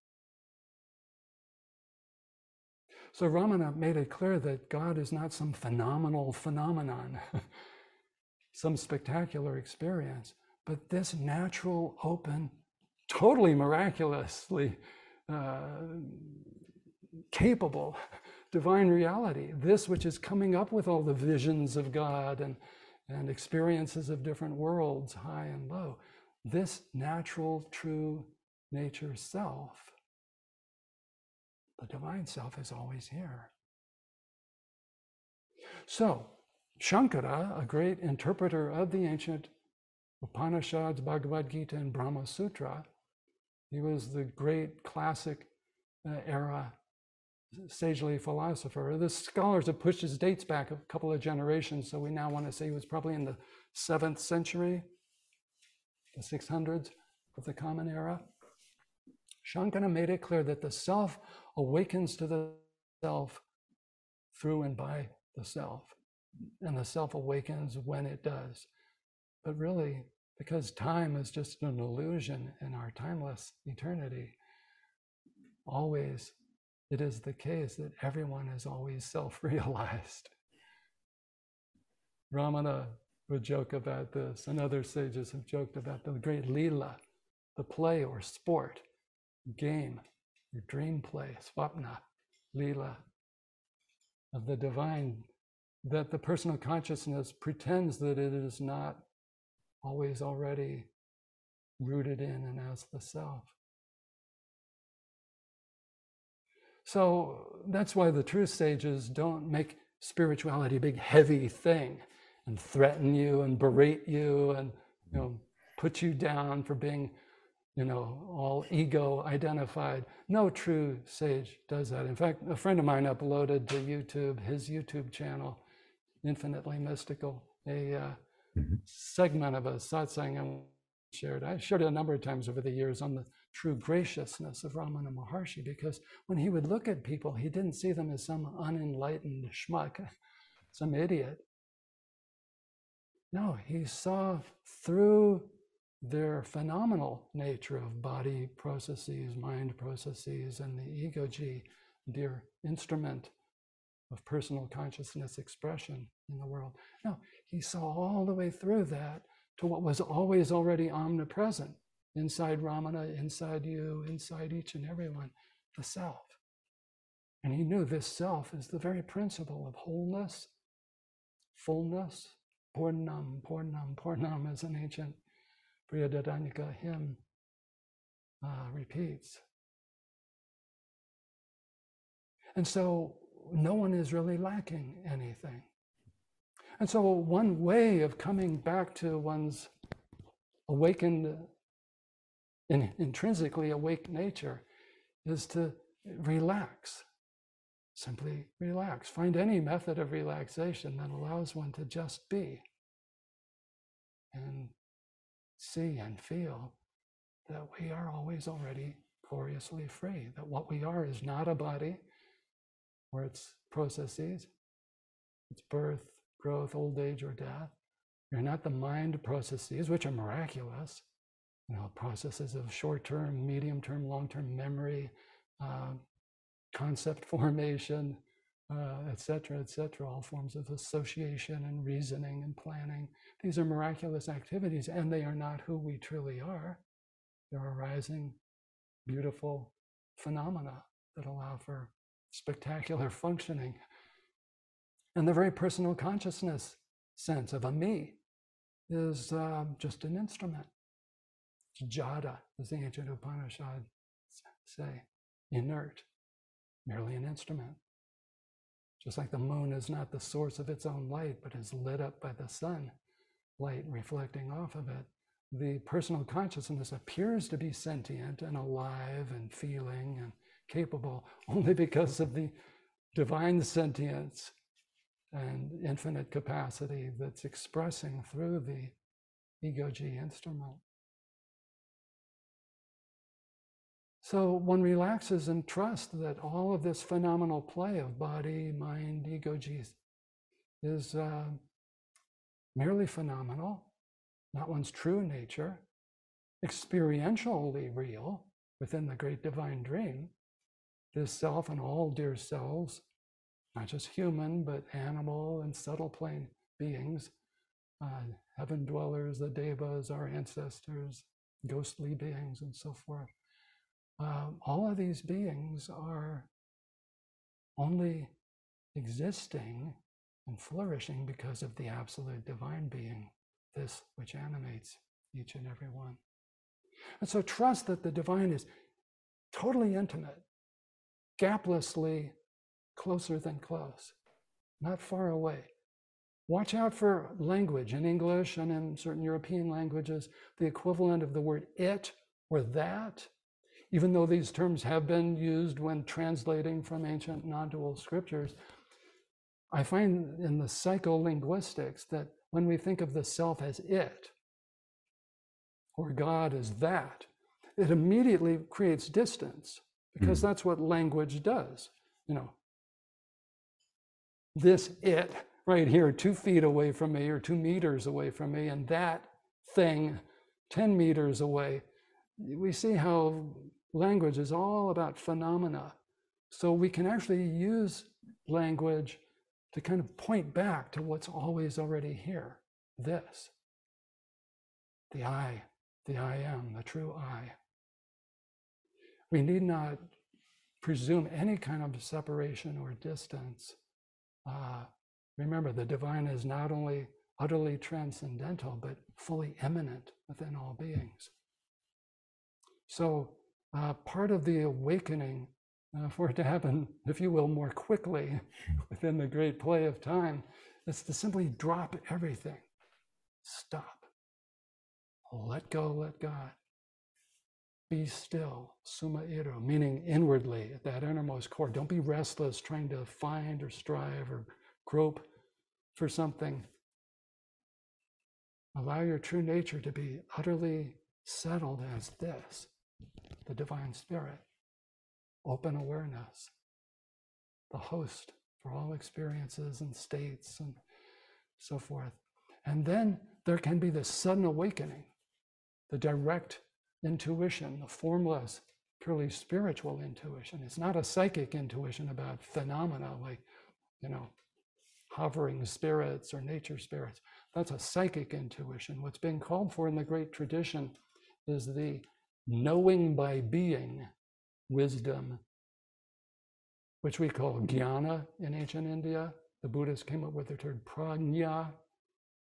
So Ramana made it clear that God is not some phenomenal phenomenon, some spectacular experience, but this natural, open, totally miraculously uh, capable divine reality, this which is coming up with all the visions of God and, and experiences of different worlds, high and low, this natural, true nature self, the divine self is always here. So, Shankara, a great interpreter of the ancient Upanishads, Bhagavad Gita, and Brahma Sutra, he was the great classic uh, era sagely philosopher. The scholars have pushed his dates back a couple of generations, so we now want to say he was probably in the seventh century, the 600s of the Common Era. Shankara made it clear that the self awakens to the self through and by the self, and the self awakens when it does. But really, because time is just an illusion in our timeless eternity, always it is the case that everyone is always self realized. Ramana would joke about this, and other sages have joked about the great lila, the play or sport, game, dream play, swapna, lila, of the divine, that the personal consciousness pretends that it is not always already rooted in and as the self. So that's why the true sages don't make spirituality a big heavy thing and threaten you and berate you and you know put you down for being you know all ego identified. No true sage does that. In fact a friend of mine uploaded to youtube his youtube channel infinitely mystical a uh, mm-hmm. segment of a satsang i shared. I shared it a number of times over the years on the true graciousness of Ramana Maharshi because when he would look at people, he didn't see them as some unenlightened schmuck, some idiot. No, he saw through their phenomenal nature of body processes, mind processes, and the ego G, dear instrument of personal consciousness expression in the world. No, he saw all the way through that to what was always already omnipresent inside Ramana, inside you, inside each and everyone, the self. And he knew this self is the very principle of wholeness, fullness, Purnam, Purnam, Purnam, as an ancient Brihadaranyaka hymn uh, repeats. And so no one is really lacking anything. And so, one way of coming back to one's awakened in intrinsically awake nature is to relax. Simply relax. Find any method of relaxation that allows one to just be and see and feel that we are always already gloriously free, that what we are is not a body or its processes, its birth, growth, old age, or death. You're not the mind processes, which are miraculous you know, processes of short-term, medium-term, long-term memory, uh, concept formation, uh, et cetera, et all forms of association and reasoning and planning. These are miraculous activities, and they are not who we truly are. They're arising, beautiful phenomena that allow for spectacular functioning. And the very personal consciousness sense of a me is uh, just an instrument. Jada, as the ancient Upanishads say, inert, merely an instrument. Just like the moon is not the source of its own light, but is lit up by the sun, light reflecting off of it. The personal consciousness appears to be sentient and alive and feeling and capable only because of the divine sentience and infinite capacity that's expressing through the ego G instrument. So one relaxes and trusts that all of this phenomenal play of body, mind, ego G is uh, merely phenomenal, not one's true nature, experientially real within the great divine dream. This self and all dear selves, not just human, but animal and subtle plane beings, uh, heaven dwellers, the devas, our ancestors, ghostly beings, and so forth um, all of these beings are only existing and flourishing because of the absolute divine being, this which animates each and every one. And so trust that the divine is totally intimate, gaplessly closer than close, not far away. Watch out for language in English and in certain European languages, the equivalent of the word it or that even though these terms have been used when translating from ancient non dual scriptures, I find in the psycholinguistics that when we think of the self as it, or God as that, it immediately creates distance because mm. that's what language does. You know, this it right here, two feet away from me or two meters away from me, and that thing 10 meters away. We see how language is all about phenomena. So we can actually use language to kind of point back to what's always already here this. The I, the I am, the true I. We need not presume any kind of separation or distance. Uh, remember, the divine is not only utterly transcendental, but fully immanent within all beings. So uh, part of the awakening uh, for it to happen, if you will, more quickly within the great play of time, is to simply drop everything. Stop. Let go, let God. Be still, summa iru, meaning inwardly at that innermost core. Don't be restless trying to find or strive or grope for something. Allow your true nature to be utterly settled as this the divine spirit, open awareness, the host for all experiences and states and so forth. And then there can be this sudden awakening, the direct intuition, the formless, purely spiritual intuition. It's not a psychic intuition about phenomena like, you know, hovering spirits or nature spirits. That's a psychic intuition. What's being called for in the great tradition is the knowing by being wisdom, which we call jnana in ancient India. The Buddhists came up with the term prajna,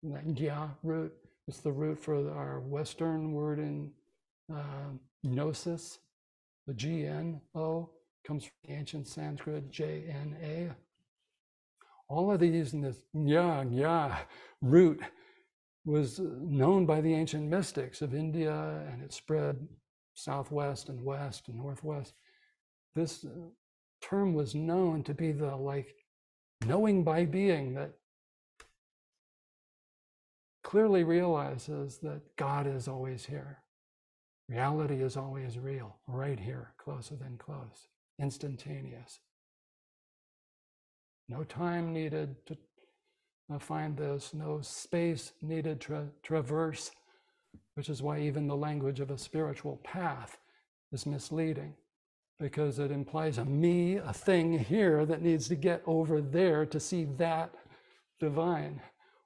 that gya root. It's the root for our Western word in uh, gnosis. The G-N-O comes from ancient Sanskrit J-N-A. All of these in this nya root was known by the ancient mystics of India and it spread southwest and west and northwest. This uh, term was known to be the like knowing by being that clearly realizes that God is always here. Reality is always real, right here, closer than close, instantaneous. No time needed to uh, find this, no space needed to traverse which is why even the language of a spiritual path is misleading because it implies a me, a thing here that needs to get over there to see that divine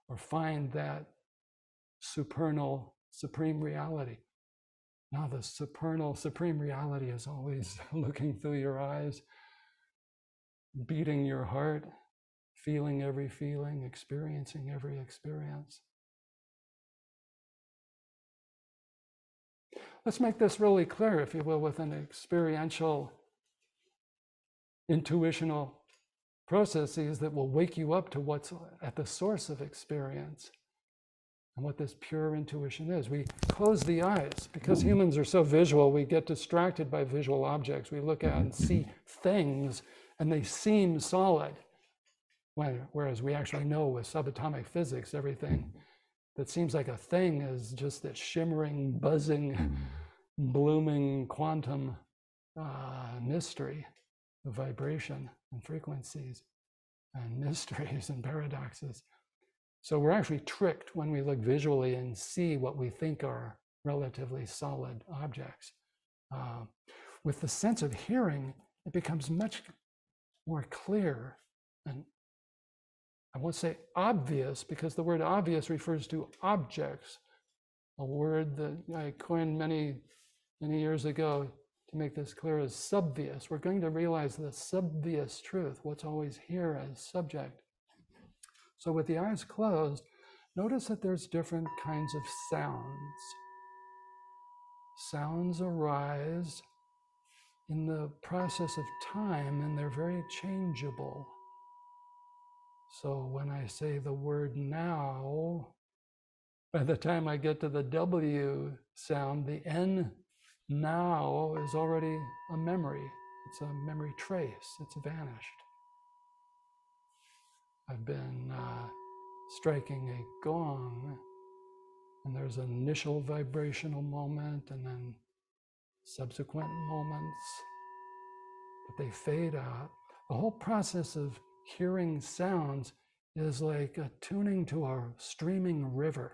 or find that supernal supreme reality. Now, the supernal supreme reality is always looking through your eyes, beating your heart, feeling every feeling, experiencing every experience. Let's make this really clear, if you will, with an experiential, intuitional processes that will wake you up to what's at the source of experience and what this pure intuition is. We close the eyes because mm-hmm. humans are so visual, we get distracted by visual objects. We look at and see things and they seem solid. Whereas we actually know with subatomic physics, everything that seems like a thing is just this shimmering, buzzing, blooming quantum uh, mystery of vibration and frequencies and mysteries and paradoxes. So we're actually tricked when we look visually and see what we think are relatively solid objects. Uh, with the sense of hearing, it becomes much more clear and I won't say obvious because the word obvious refers to objects, a word that I coined many, many years ago to make this clear as subvious. We're going to realize the subvious truth, what's always here as subject. So with the eyes closed, notice that there's different kinds of sounds. Sounds arise in the process of time and they're very changeable. So when I say the word now, by the time I get to the W sound, the N now is already a memory. It's a memory trace, it's vanished. I've been uh, striking a gong, and there's an initial vibrational moment and then subsequent moments, but they fade out. The whole process of hearing sounds is like a tuning to a streaming river,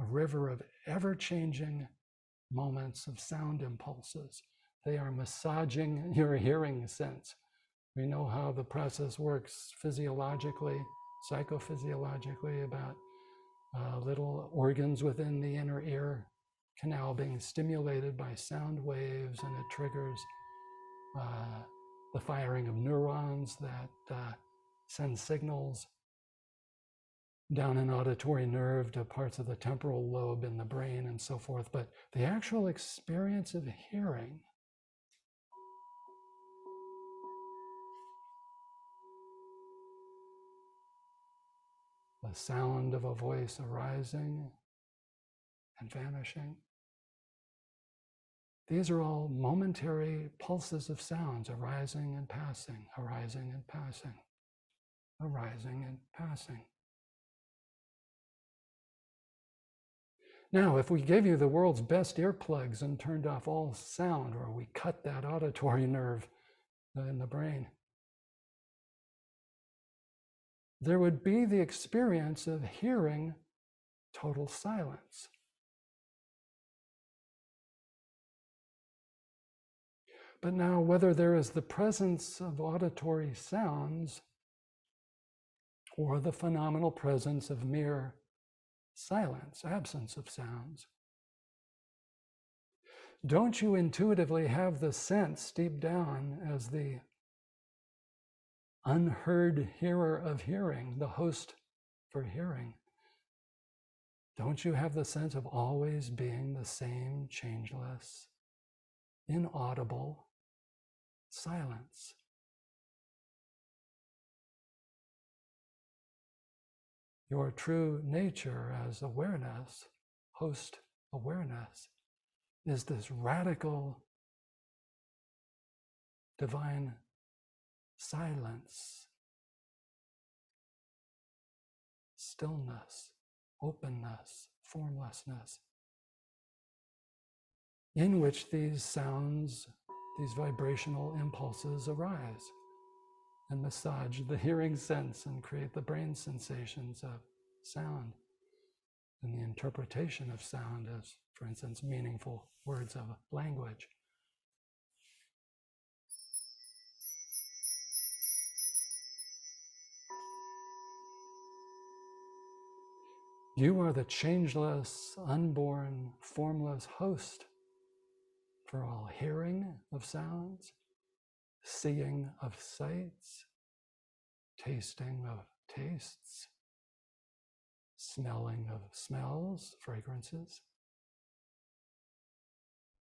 a river of ever changing moments of sound impulses. They are massaging your hearing sense. We know how the process works physiologically, psychophysiologically, about uh, little organs within the inner ear canal being stimulated by sound waves, and it triggers uh, the firing of neurons that uh, send signals down an auditory nerve to parts of the temporal lobe in the brain and so forth. But the actual experience of hearing the sound of a voice arising and vanishing. These are all momentary pulses of sounds arising and passing, arising and passing, arising and passing. Now, if we gave you the world's best earplugs and turned off all sound, or we cut that auditory nerve in the brain, there would be the experience of hearing total silence. But now, whether there is the presence of auditory sounds or the phenomenal presence of mere silence, absence of sounds, don't you intuitively have the sense deep down as the unheard hearer of hearing, the host for hearing? Don't you have the sense of always being the same changeless, inaudible, silence. Your true nature as awareness, host awareness, is this radical divine silence, stillness, openness, formlessness, in which these sounds these vibrational impulses arise and massage the hearing sense and create the brain sensations of sound and the interpretation of sound as, for instance, meaningful words of language. You are the changeless, unborn, formless host for all hearing of sounds, seeing of sights, tasting of tastes, smelling of smells, fragrances,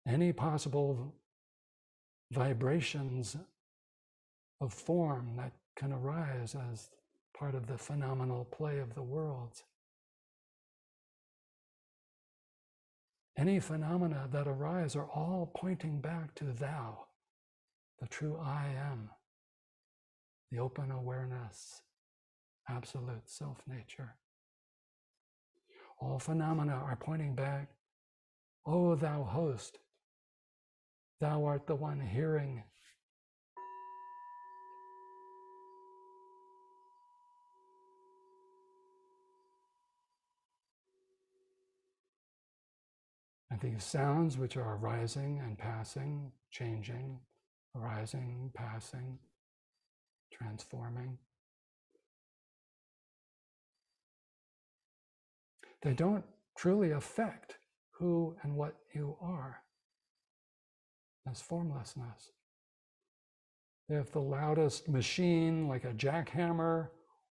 any possible vibrations of form that can arise as part of the phenomenal play of the worlds. Any phenomena that arise are all pointing back to Thou, the true I am, the open awareness, absolute self nature. All phenomena are pointing back, O oh, Thou host, Thou art the one hearing And these sounds which are arising and passing, changing, arising, passing, transforming, they don't truly affect who and what you are as formlessness. If the loudest machine, like a jackhammer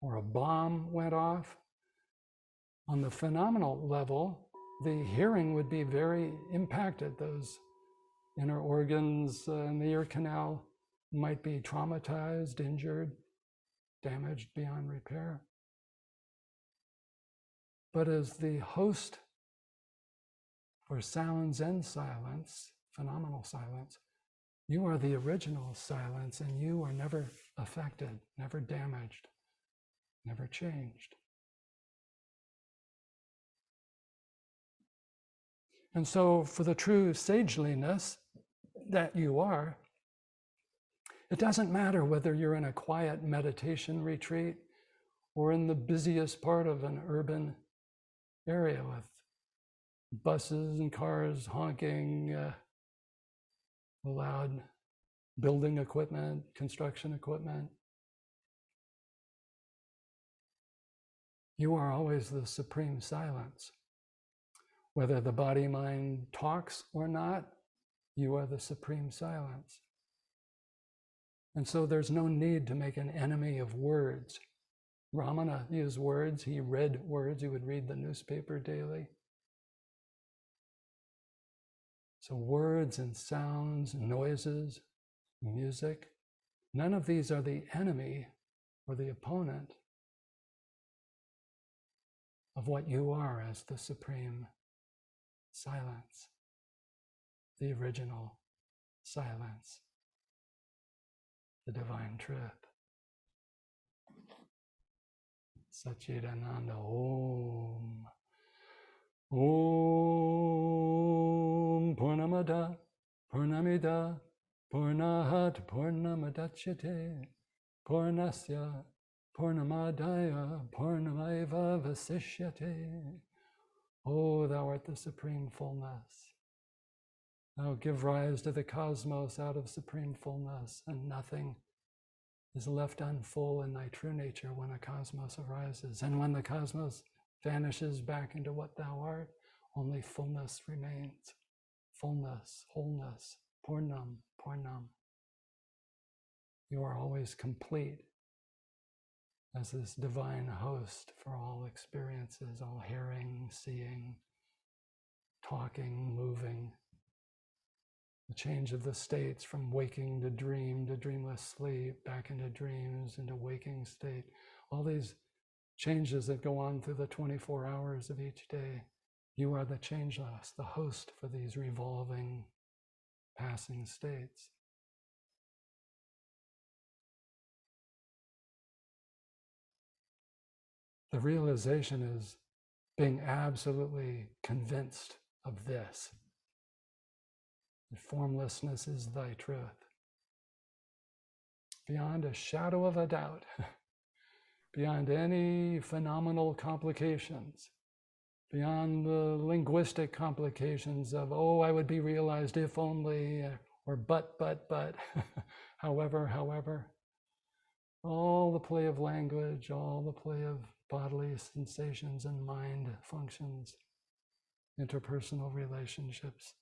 or a bomb, went off, on the phenomenal level, the hearing would be very impacted. Those inner organs uh, in the ear canal might be traumatized, injured, damaged beyond repair. But as the host for sounds and silence, phenomenal silence, you are the original silence and you are never affected, never damaged, never changed. And so, for the true sageliness that you are, it doesn't matter whether you're in a quiet meditation retreat or in the busiest part of an urban area with buses and cars honking, uh, loud building equipment, construction equipment. You are always the supreme silence. Whether the body mind talks or not, you are the supreme silence. And so there's no need to make an enemy of words. Ramana used words, he read words, he would read the newspaper daily. So, words and sounds, noises, music, none of these are the enemy or the opponent of what you are as the supreme silence, the original silence, the divine truth. Satchidananda Om. Om Purnamada Purnamida Purnahat Purnamadachyate Purnasya Purnamadaya Purnamaiva Vasishyate Oh, thou art the supreme fullness. Thou give rise to the cosmos out of supreme fullness, and nothing is left unfull in thy true nature when a cosmos arises. And when the cosmos vanishes back into what thou art, only fullness remains. Fullness, wholeness, purnam, purnam. You are always complete as this divine host for all experiences, all hearing, seeing, talking, moving. The change of the states from waking to dream to dreamless sleep, back into dreams, into waking state. All these changes that go on through the 24 hours of each day. You are the changeless, the host for these revolving, passing states. The realization is being absolutely convinced of this. Formlessness is thy truth. Beyond a shadow of a doubt, beyond any phenomenal complications, beyond the linguistic complications of, oh, I would be realized if only, or but, but, but, however, however. All the play of language, all the play of bodily sensations and mind functions, interpersonal relationships.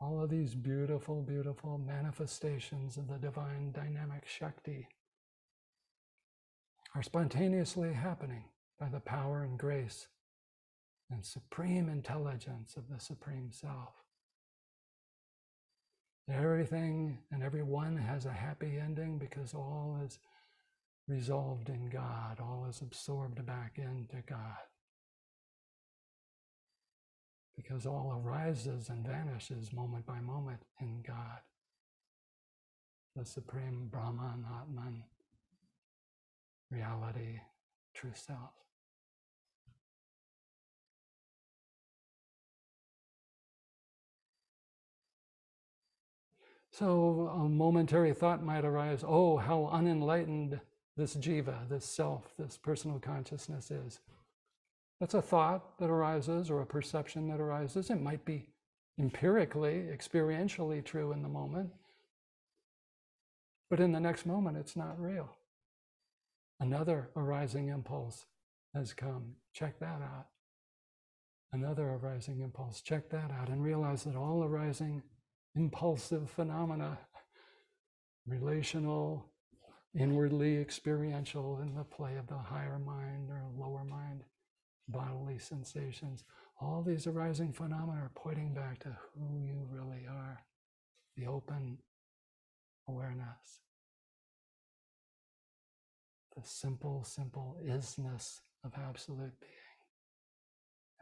All of these beautiful, beautiful manifestations of the divine dynamic Shakti are spontaneously happening by the power and grace and supreme intelligence of the Supreme Self. everything and everyone has a happy ending because all is resolved in God, all is absorbed back into God. Because all arises and vanishes moment by moment in God, the supreme Brahman, Atman, reality, true self. So a momentary thought might arise oh, how unenlightened this jiva, this self, this personal consciousness is. That's a thought that arises or a perception that arises. It might be empirically, experientially true in the moment, but in the next moment, it's not real. Another arising impulse has come. Check that out. Another arising impulse. Check that out and realize that all arising impulsive phenomena, relational, inwardly experiential in the play of the higher mind or lower mind, bodily sensations. All these arising phenomena are pointing back to who you really are, the open awareness, the simple, simple isness of absolute being,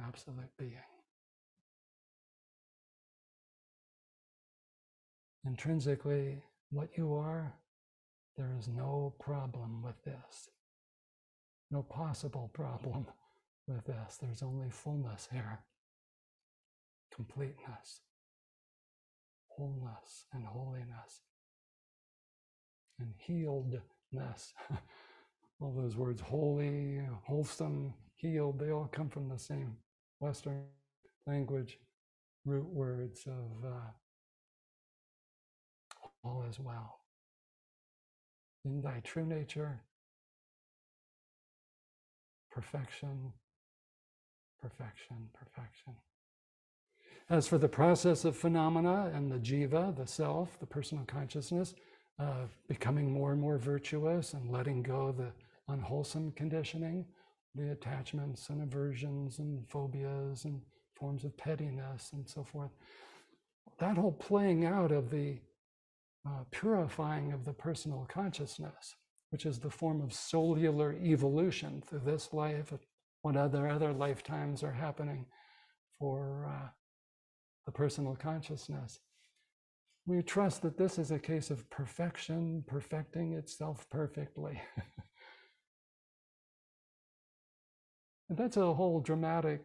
absolute being. Intrinsically, what you are there is no problem with this. No possible problem with this. There's only fullness here, completeness, wholeness, and holiness, and healedness. all those words holy, wholesome, healed, they all come from the same Western language root words of uh, all is well in thy true nature, perfection, perfection, perfection. As for the process of phenomena and the jiva, the self, the personal consciousness, uh, becoming more and more virtuous and letting go the unwholesome conditioning, the attachments and aversions and phobias and forms of pettiness and so forth. That whole playing out of the uh, purifying of the personal consciousness, which is the form of cellular evolution through this life, what other other lifetimes are happening for uh, the personal consciousness. We trust that this is a case of perfection, perfecting itself perfectly. and that's a whole dramatic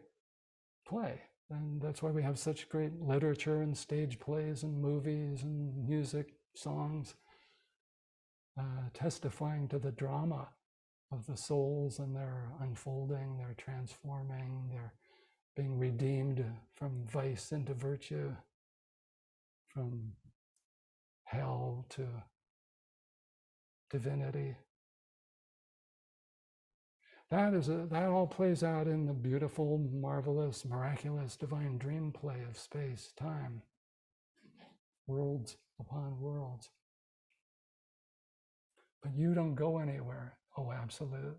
play. And that's why we have such great literature and stage plays and movies and music songs uh, testifying to the drama of the souls and their unfolding, their transforming, their being redeemed from vice into virtue, from hell to divinity. That is a, that all plays out in the beautiful, marvelous, miraculous, divine dream play of space, time, worlds upon worlds. But you don't go anywhere, oh absolute.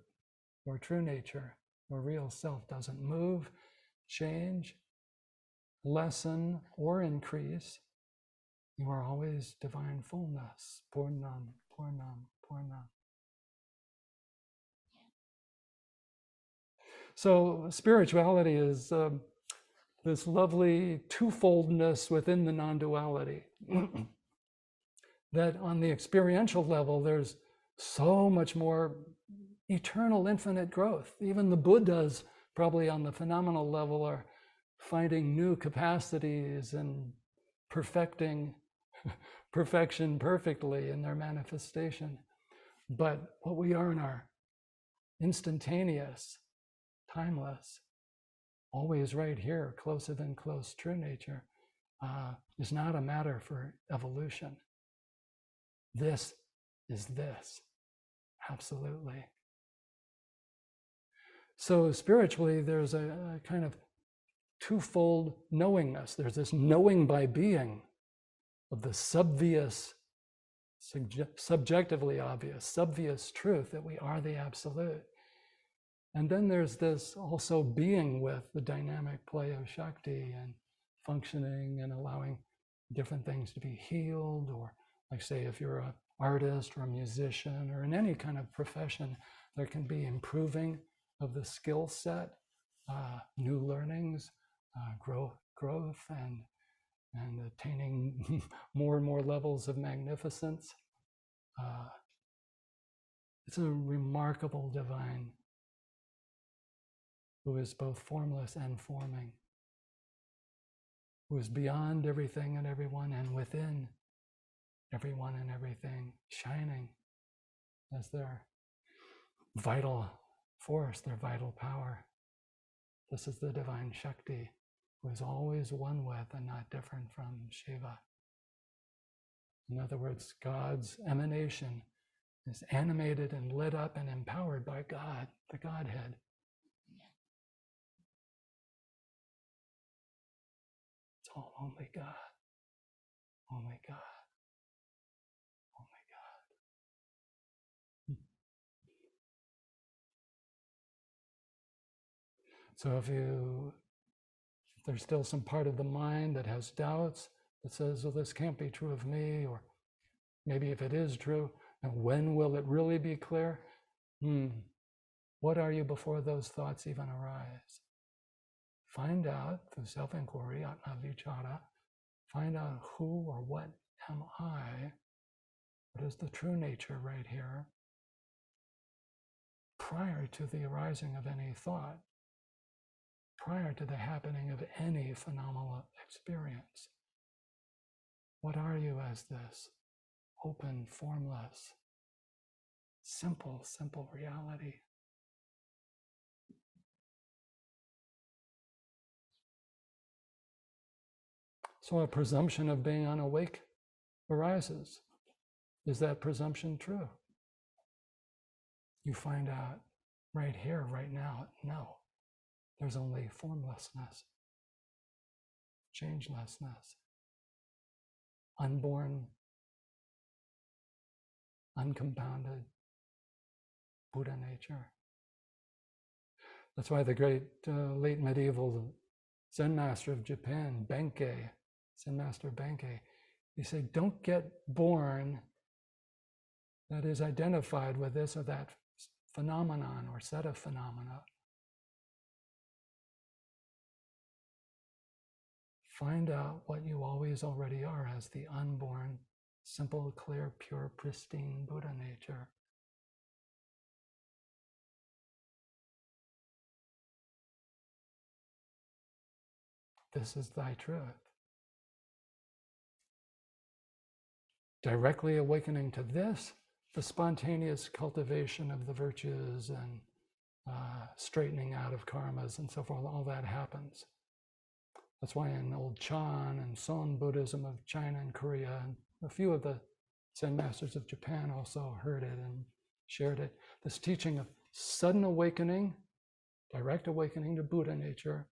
Your true nature, your real self doesn't move, change, lessen, or increase. You are always divine fullness. Purnam, Purnam, Purnam. So spirituality is um, this lovely twofoldness within the non-duality. that on the experiential level, there's so much more eternal, infinite growth. Even the Buddhas, probably on the phenomenal level, are finding new capacities and perfecting perfection perfectly in their manifestation. But what we are in our instantaneous, timeless, always right here, closer than close true nature, uh, is not a matter for evolution. This is this. Absolutely. So, spiritually, there's a, a kind of twofold knowingness. There's this knowing by being of the subvious, subjectively obvious, subvious truth that we are the absolute. And then there's this also being with the dynamic play of Shakti and functioning and allowing different things to be healed, or like say if you're an artist or a musician or in any kind of profession, there can be improving of the skill set, uh, new learnings, uh, growth, growth, and and attaining more and more levels of magnificence. Uh, it's a remarkable divine who is both formless and forming, who is beyond everything and everyone and within everyone and everything, shining as their vital force, their vital power. This is the divine Shakti, who is always one with and not different from Shiva. In other words, God's emanation is animated and lit up and empowered by God, the Godhead. It's all only God. Only God. So if you if there's still some part of the mind that has doubts that says, well, this can't be true of me, or maybe if it is true, and when will it really be clear? Hmm. What are you before those thoughts even arise? Find out through self inquiry, atma find out who or what am I? What is the true nature right here? Prior to the arising of any thought, prior to the happening of any phenomenal experience. What are you as this? Open, formless, simple, simple reality. So a presumption of being unawake arises. Is that presumption true? You find out right here, right now, no. There's only formlessness, changelessness, unborn, uncompounded Buddha nature. That's why the great uh, late medieval Zen master of Japan, Bankei, Zen master Bankei, he said, don't get born that is identified with this or that phenomenon or set of phenomena. Find out what you always already are as the unborn, simple, clear, pure, pristine Buddha nature. This is thy truth. Directly awakening to this, the spontaneous cultivation of the virtues and uh, straightening out of karmas and so forth, all that happens. That's why in old Chan and Son Buddhism of China and Korea, and a few of the Zen masters of Japan also heard it and shared it. This teaching of sudden awakening, direct awakening to Buddha nature,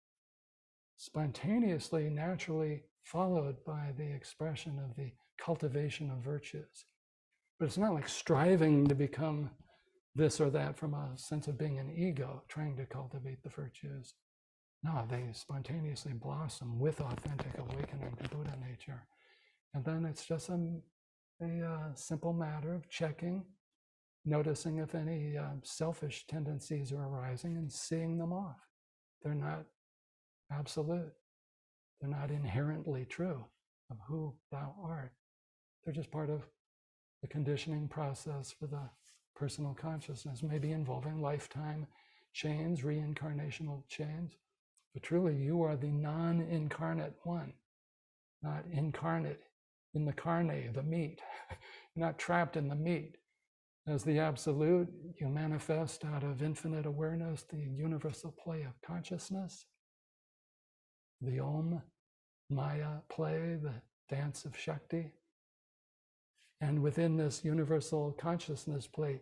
spontaneously, naturally followed by the expression of the cultivation of virtues. But it's not like striving to become this or that from a sense of being an ego, trying to cultivate the virtues. No, they spontaneously blossom with authentic awakening to Buddha nature. And then it's just a, a uh, simple matter of checking, noticing if any uh, selfish tendencies are arising and seeing them off. They're not absolute, they're not inherently true of who thou art. They're just part of the conditioning process for the personal consciousness, maybe involving lifetime chains, reincarnational chains. But truly, you are the non incarnate one, not incarnate in the carne, the meat, not trapped in the meat. As the absolute, you manifest out of infinite awareness the universal play of consciousness, the Om Maya play, the dance of Shakti. And within this universal consciousness play,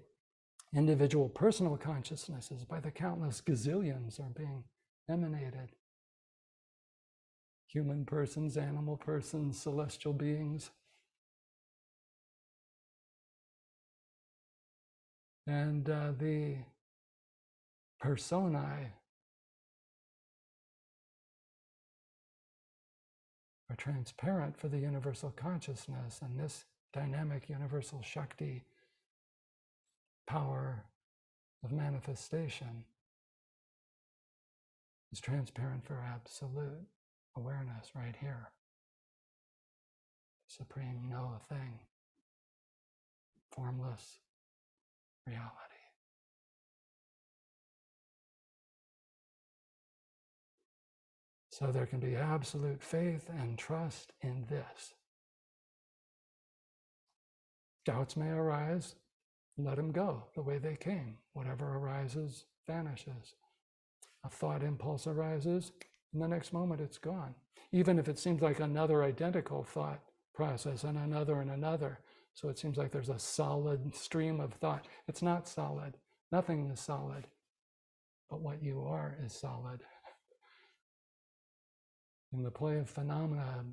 individual personal consciousnesses by the countless gazillions are being emanated. Human persons, animal persons, celestial beings. And uh, the personae are transparent for the universal consciousness and this dynamic universal Shakti power of manifestation is transparent for absolute awareness right here. Supreme no thing, formless reality. So there can be absolute faith and trust in this. Doubts may arise, let them go the way they came. Whatever arises vanishes. A thought impulse arises, and the next moment it's gone. Even if it seems like another identical thought process and another and another. So it seems like there's a solid stream of thought. It's not solid. Nothing is solid. But what you are is solid. In the play of phenomena,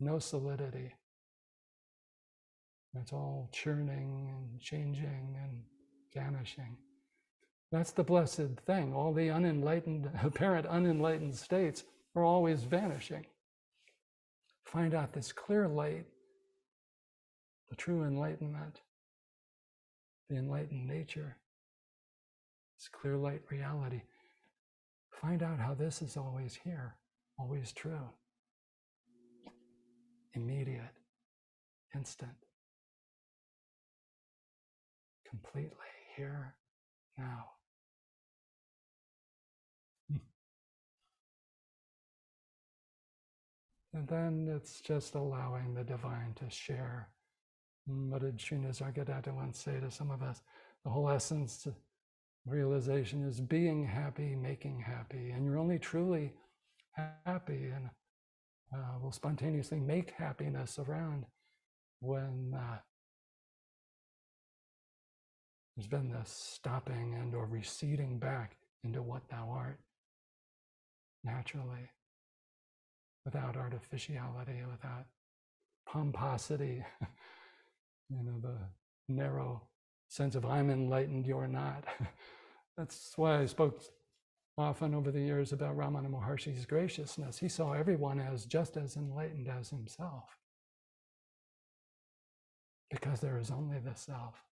no solidity. It's all churning and changing and vanishing. That's the blessed thing. All the unenlightened, apparent unenlightened states are always vanishing. Find out this clear light, the true enlightenment, the enlightened nature, this clear light reality. Find out how this is always here, always true, immediate, instant completely here now. And then it's just allowing the divine to share. What did Sri Nisargadatta once say to some of us? The whole essence realization is being happy, making happy. And you're only truly happy and uh, will spontaneously make happiness around when uh, there's been this stopping and or receding back into what thou art naturally, without artificiality, without pomposity, you know, the narrow sense of I'm enlightened, you're not. That's why I spoke often over the years about Ramana Maharshi's graciousness. He saw everyone as just as enlightened as himself. Because there is only the self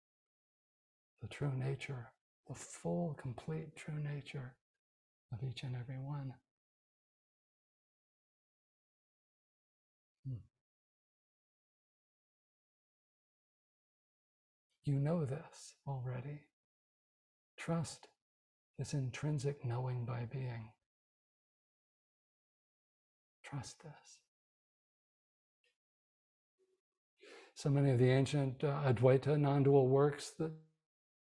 the true nature, the full, complete true nature of each and every one. You know this already. Trust this intrinsic knowing by being. Trust this. So many of the ancient uh, Advaita non dual works that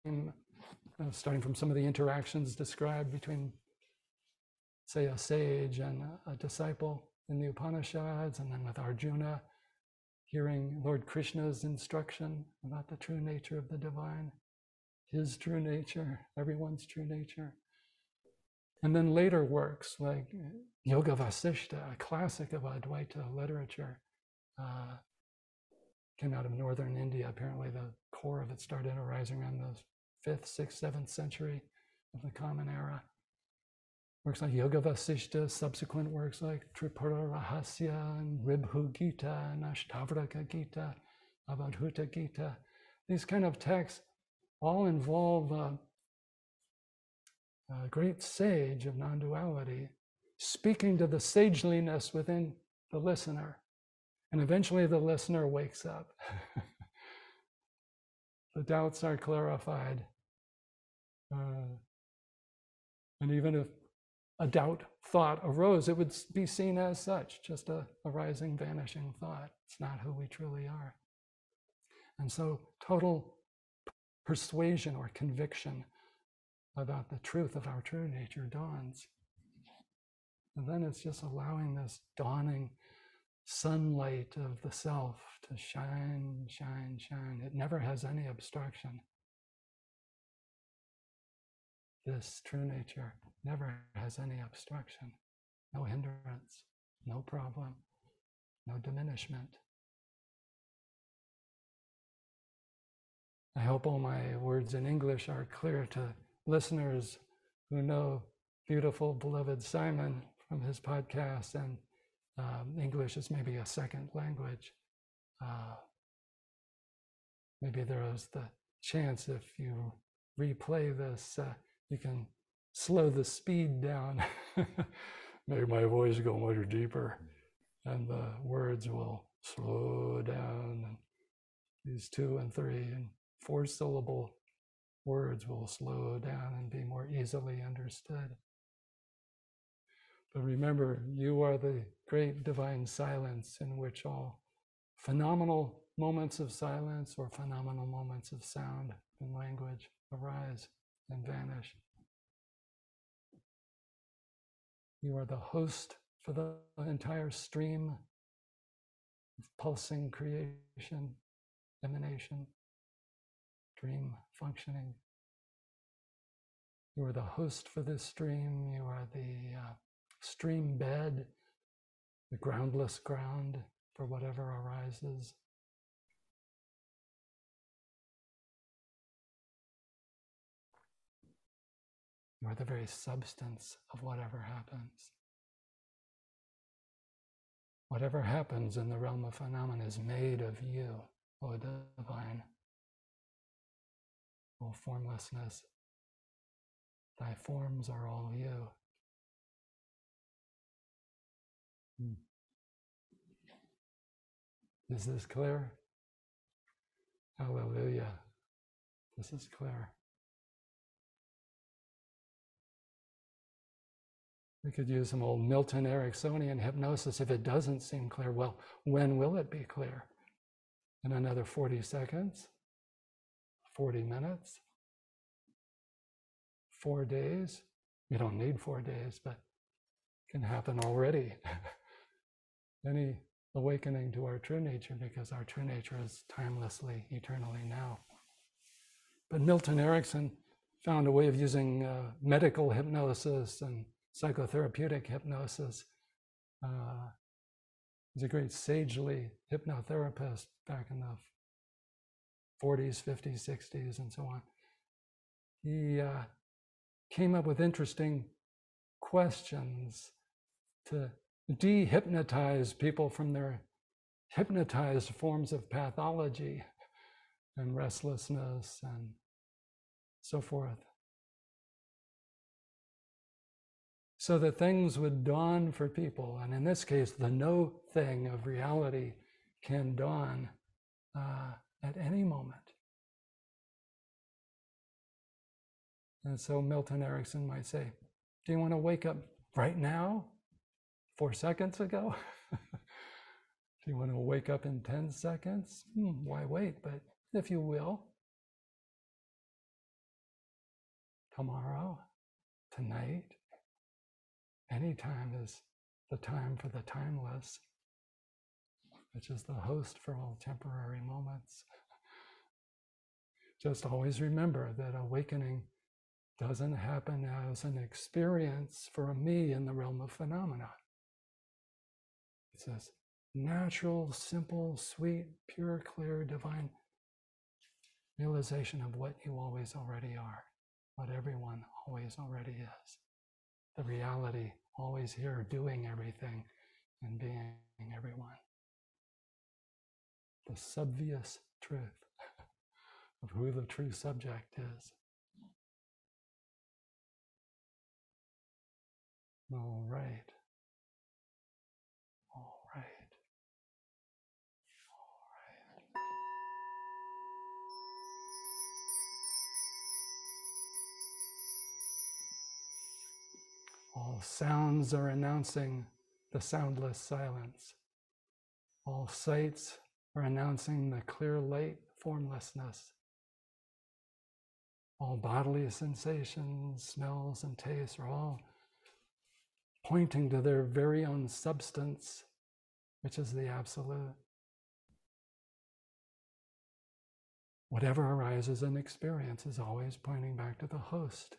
uh, starting from some of the interactions described between, say, a sage and a disciple in the Upanishads, and then with Arjuna, hearing Lord Krishna's instruction about the true nature of the divine, his true nature, everyone's true nature. And then later works like Yoga Vasishta, a classic of Advaita literature, uh, came out of northern India. Apparently, the core of it started arising around the fifth, sixth, seventh century of the Common Era. Works like Yoga Vasishta, subsequent works like Tripura Rahasya and Ribhu Gita and Ashtavakra Gita, Avadhuta Gita. These kind of texts all involve a, a great sage of non duality speaking to the sageliness within the listener. And eventually the listener wakes up. the doubts are clarified. Uh, and even if a doubt thought arose, it would be seen as such, just a rising, vanishing thought. It's not who we truly are. And so, total persuasion or conviction about the truth of our true nature dawns. And then it's just allowing this dawning sunlight of the self to shine, shine, shine. It never has any obstruction. This true nature never has any obstruction, no hindrance, no problem, no diminishment. I hope all my words in English are clear to listeners who know beautiful, beloved Simon from his podcast and um, English is maybe a second language. Uh, maybe there is the chance if you replay this, uh, you can slow the speed down, make my voice go much deeper, and the words will slow down. And these two and three and four syllable words will slow down and be more easily understood. But remember, you are the great divine silence in which all phenomenal moments of silence or phenomenal moments of sound and language arise and vanish. You are the host for the entire stream of pulsing creation, emanation, dream functioning. You are the host for this stream. You are the uh, stream bed, the groundless ground for whatever arises. You are the very substance of whatever happens. Whatever happens in the realm of phenomena is made of you, O divine. O formlessness, thy forms are all you. Hmm. Is this clear? Hallelujah. This is clear. We could use some old Milton Ericksonian hypnosis if it doesn't seem clear. Well, when will it be clear? In another 40 seconds? 40 minutes? Four days? We don't need four days, but it can happen already. Any awakening to our true nature because our true nature is timelessly, eternally now. But Milton Erickson found a way of using uh, medical hypnosis and psychotherapeutic hypnosis. Uh, he's a great sagely hypnotherapist back in the 40s, 50s, 60s, and so on. He uh, came up with interesting questions to dehypnotize people from their hypnotized forms of pathology and restlessness and so forth. So that things would dawn for people. And in this case, the no thing of reality can dawn uh, at any moment. And so Milton Erickson might say, Do you want to wake up right now? four seconds ago? Do you want to wake up in 10 seconds? Hmm, why wait? But if you will, tomorrow, tonight, anytime is the time for the timeless, which is the host for all temporary moments. Just always remember that awakening doesn't happen as an experience for a me in the realm of phenomena. It's this natural, simple, sweet, pure, clear, divine realization of what you always already are, what everyone always already is. The reality always here doing everything and being everyone. The subvious truth of who the true subject is. All right. All sounds are announcing the soundless silence. All sights are announcing the clear light formlessness. All bodily sensations, smells, and tastes are all pointing to their very own substance, which is the absolute. Whatever arises in experience is always pointing back to the host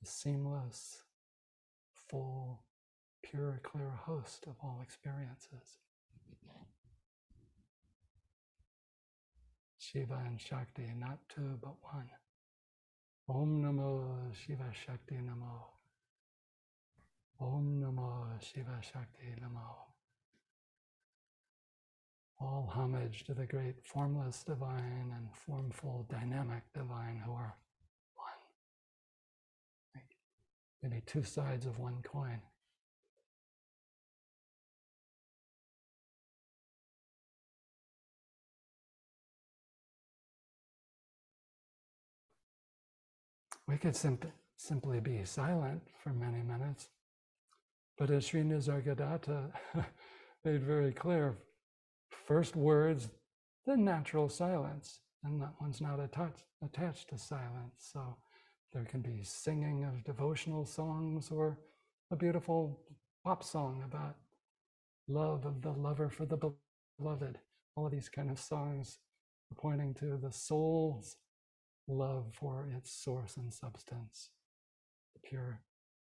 the seamless, full, pure, clear host of all experiences. Shiva and Shakti, not two but one. Om Namo Shiva Shakti Namo. Om Namo Shiva Shakti Namo. All homage to the great formless divine and formful dynamic divine who are Maybe two sides of one coin. We could simp- simply be silent for many minutes. But as Sri Nisargadatta made very clear, first words, then natural silence. And that one's not attached, attached to silence. So there can be singing of devotional songs or a beautiful pop song about love of the lover for the beloved. All of these kind of songs are pointing to the soul's love for its source and substance, the pure,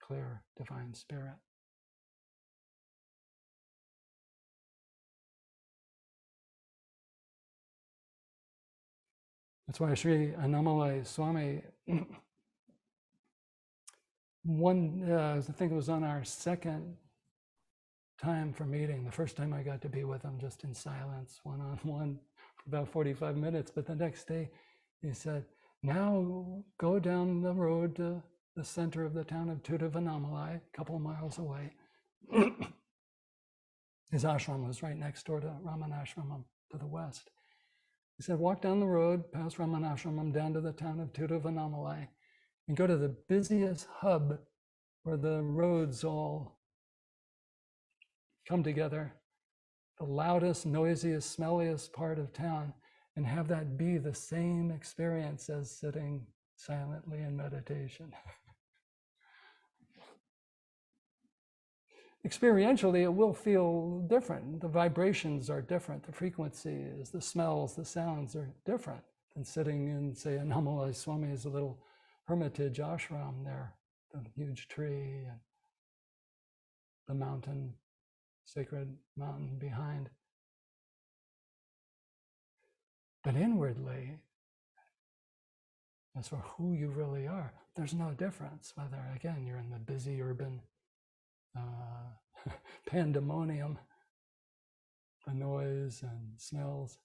clear, divine spirit. That's why Sri Annamalai Swami, one, uh, I think it was on our second time for meeting, the first time I got to be with him just in silence, one on one, for about 45 minutes. But the next day, he said, now go down the road to the center of the town of Tiruvannamalai, a couple of miles away. His ashram was right next door to Ramanashramam to the west. He said, walk down the road past Ramanashramam down to the town of Tiruvannamalai and go to the busiest hub where the roads all come together, the loudest, noisiest, smelliest part of town and have that be the same experience as sitting silently in meditation. Experientially, it will feel different. The vibrations are different. The frequencies, the smells, the sounds are different than sitting in, say, Annamalai Swami's little hermitage ashram there, the huge tree and the mountain, sacred mountain behind. But inwardly, as for who you really are, there's no difference whether, again, you're in the busy urban uh, pandemonium, the noise and smells,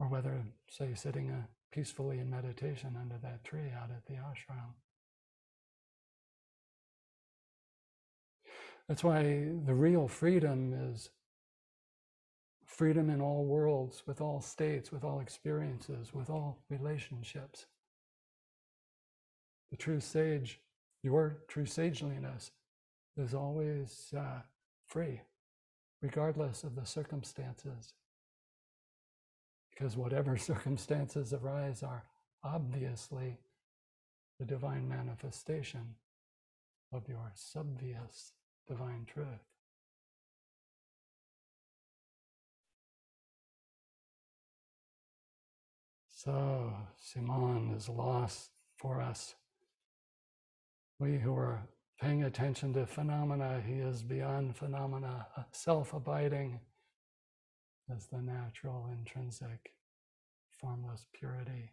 or whether, say, sitting uh, peacefully in meditation under that tree out at the ashram. That's why the real freedom is freedom in all worlds, with all states, with all experiences, with all relationships. The true sage, your true sageliness, is always uh, free, regardless of the circumstances. Because whatever circumstances arise are obviously the divine manifestation of your subvious divine truth. So, Simon is lost for us. We who are paying attention to phenomena, he is beyond phenomena, self abiding as the natural, intrinsic, formless purity.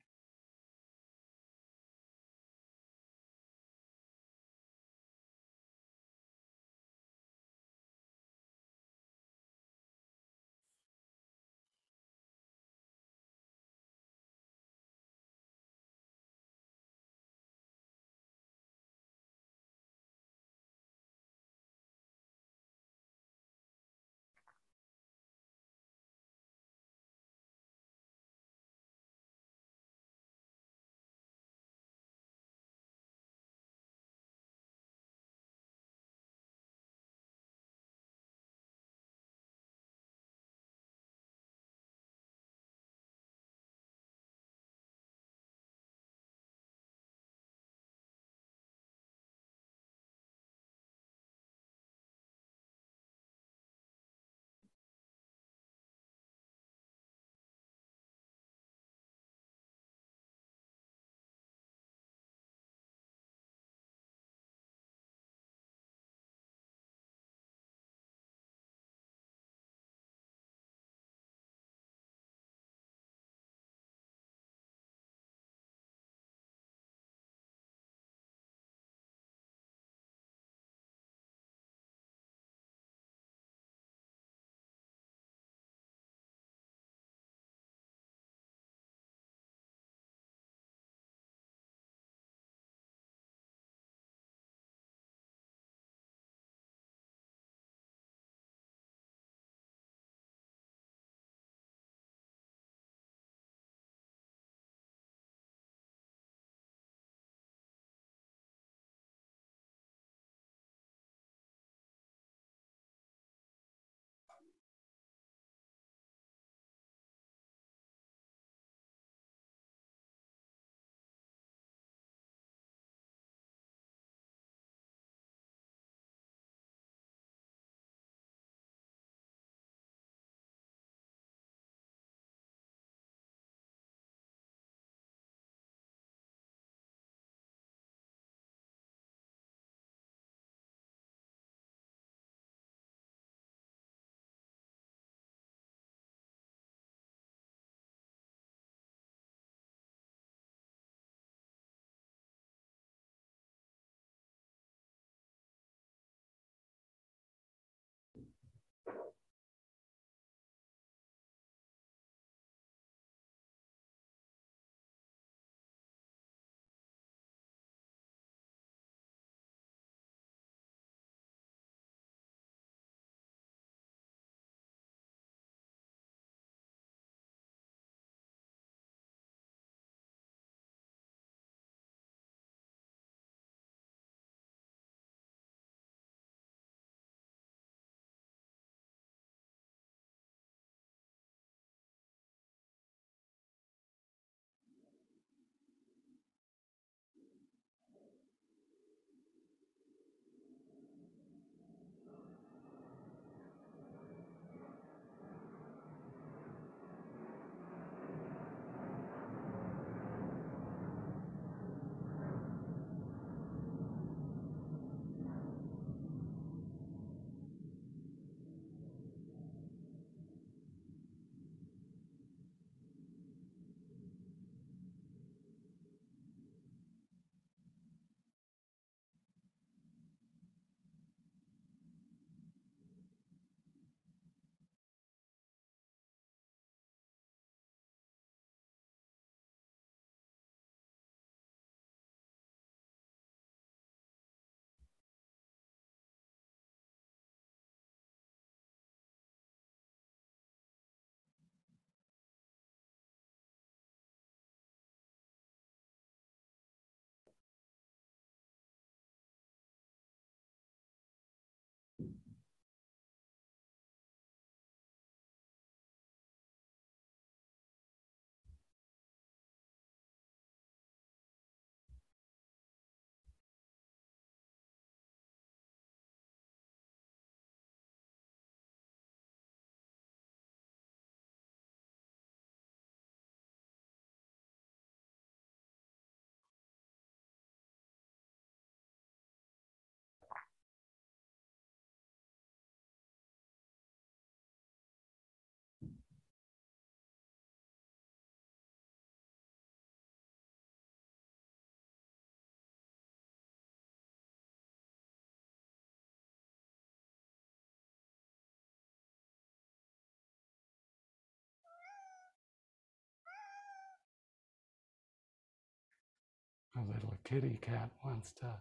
A little kitty cat wants to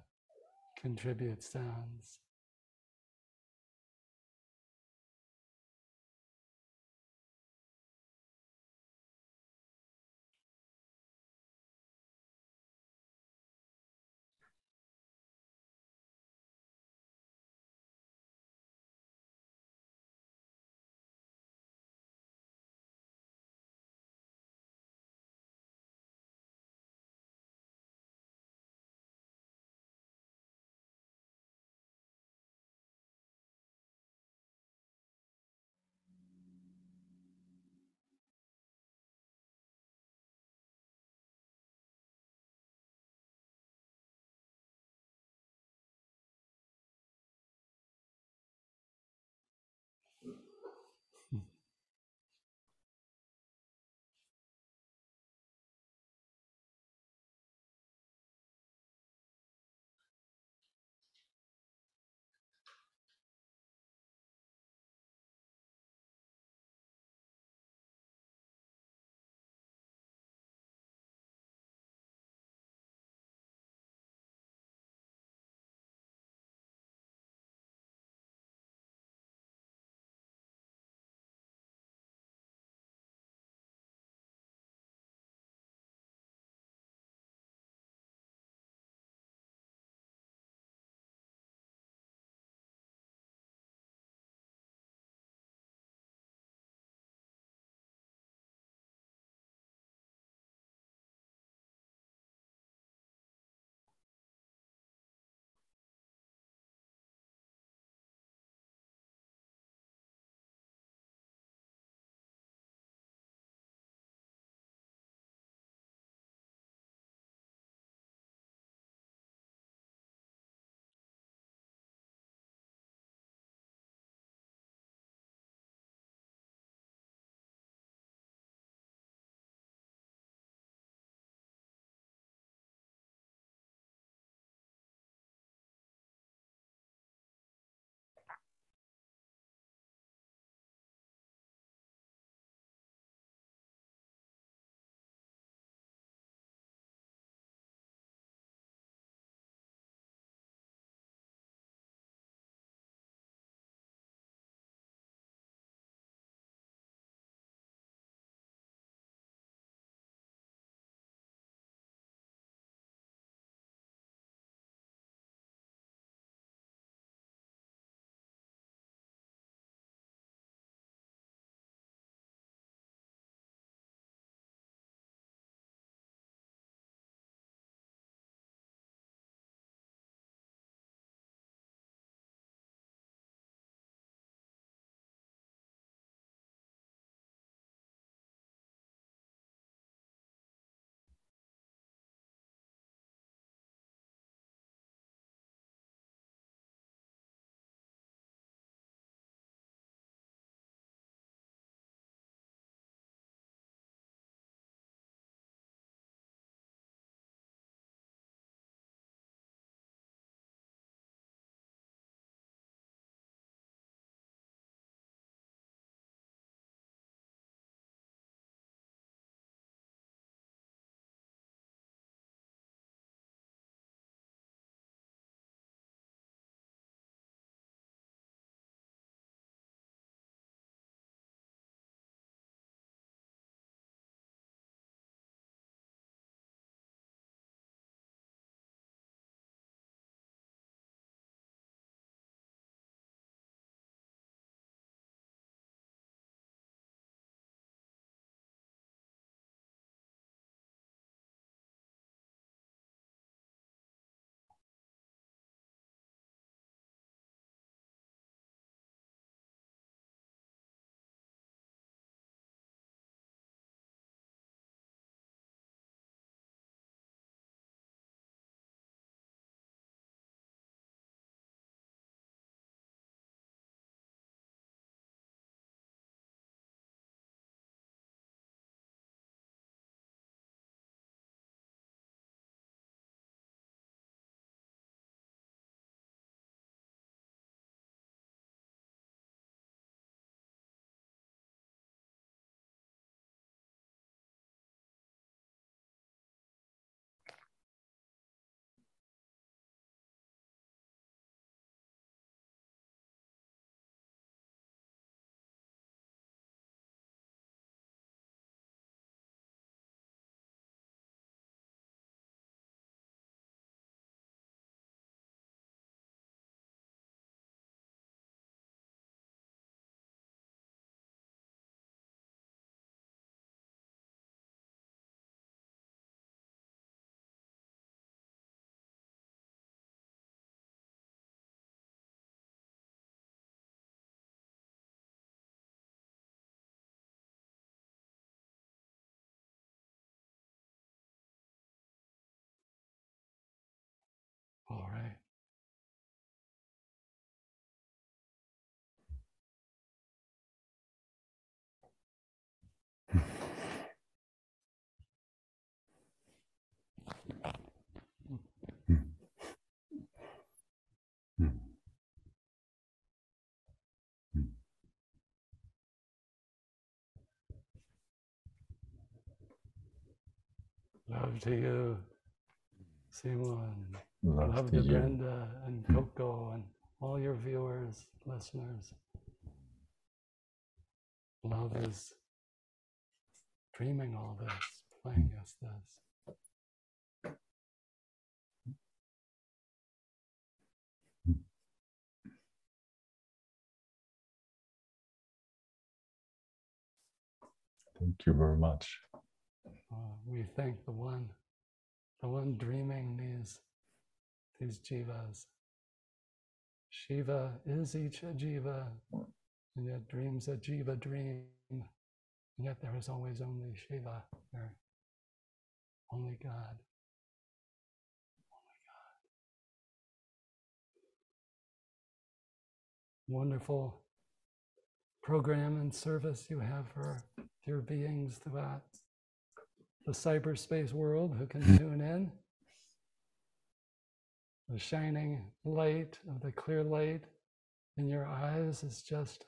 contribute sounds. Love to you, Simon. Love, Love to to. Brenda and hmm. Coco and all your viewers, listeners. Love is dreaming all this, playing hmm. us this. Thank you very much. Uh, we thank the one, the one dreaming these, these jivas. Shiva is each jiva, and yet dreams a jiva dream, and yet there is always only Shiva, there, only God. Only God. Wonderful program and service you have for dear beings throughout the cyberspace world who can tune in. The shining light of the clear light in your eyes is just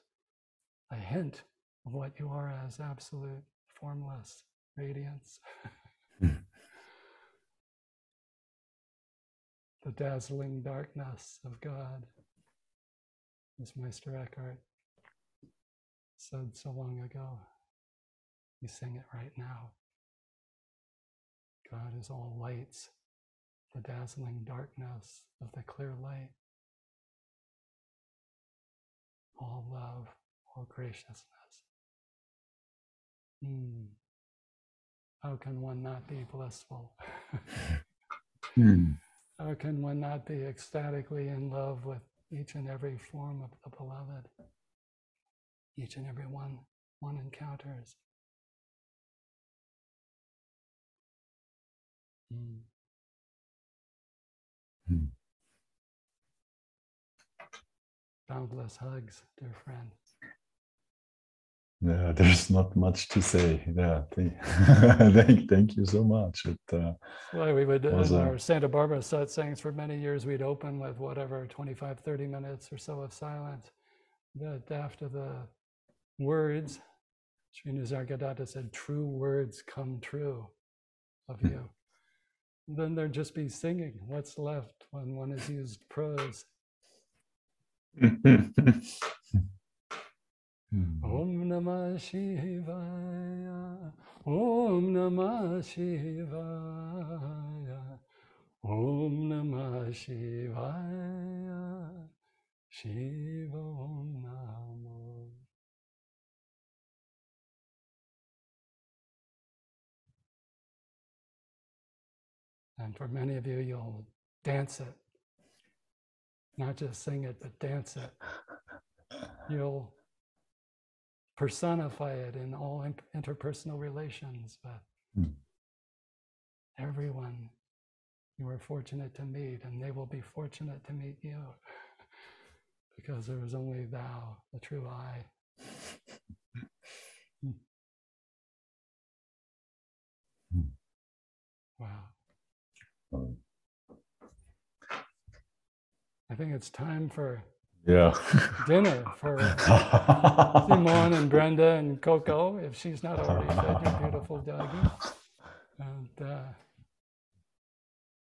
a hint of what you are as absolute formless radiance. Hmm. the dazzling darkness of God, as Meister Eckhart said so long ago. We sing it right now. God is all lights, the dazzling darkness of the clear light, all love, all graciousness. Hmm. How can one not be blissful? Hmm. How can one not be ecstatically in love with each and every form of the beloved? Each and every one one encounters. Mm. Hmm. Boundless hugs, dear friend. Yeah, there's not much to say. Yeah, thank, thank, thank you so much. It, uh, Well, we would, Was, in uh, our Santa Barbara satsangs for many years, we'd open with whatever, 25, 30 minutes or so of silence. But after the words, Sri Nisargadatta said, true words come true of Hmm. you. Then there'd just be singing. What's left when one has used prose? Hmm. Om Namah Shivaya. Om Namah Shivaya. Om Namah Shivaya. Shiva Om Namo. And for many of you, you'll dance it. Not just sing it, but dance it. You'll personify it in all interpersonal relations, but Hmm. everyone you are fortunate to meet, and they will be fortunate to meet you because there is only thou, the true I. Hmm. Wow. I think it's time for yeah. dinner for Simon and Brenda and Coco, if she's not already fed your beautiful doggy. And uh,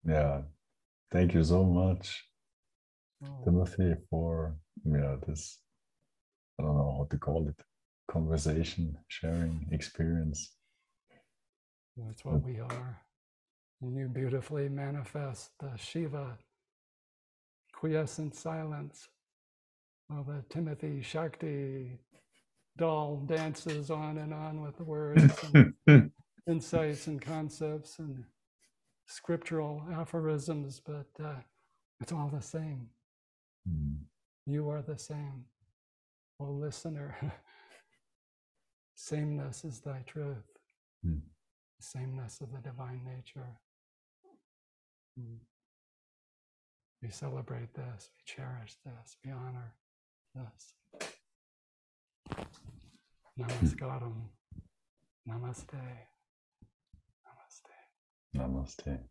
yeah. Thank you so much, oh, Timothy, for yeah this. I don't know how to call it. Conversation, sharing, experience. that's what we are. And you beautifully manifest the Shiva quiescent silence while the Timothy Shakti doll dances on and on with the words and insights and concepts and scriptural aphorisms, but uh, it's all the same. Hmm. You are the same. O listener, sameness is thy truth, Hmm. sameness of the divine nature. Mm. We celebrate this, we cherish this, we honor this. Namaskaram. Namaste. Namaste. Namaste.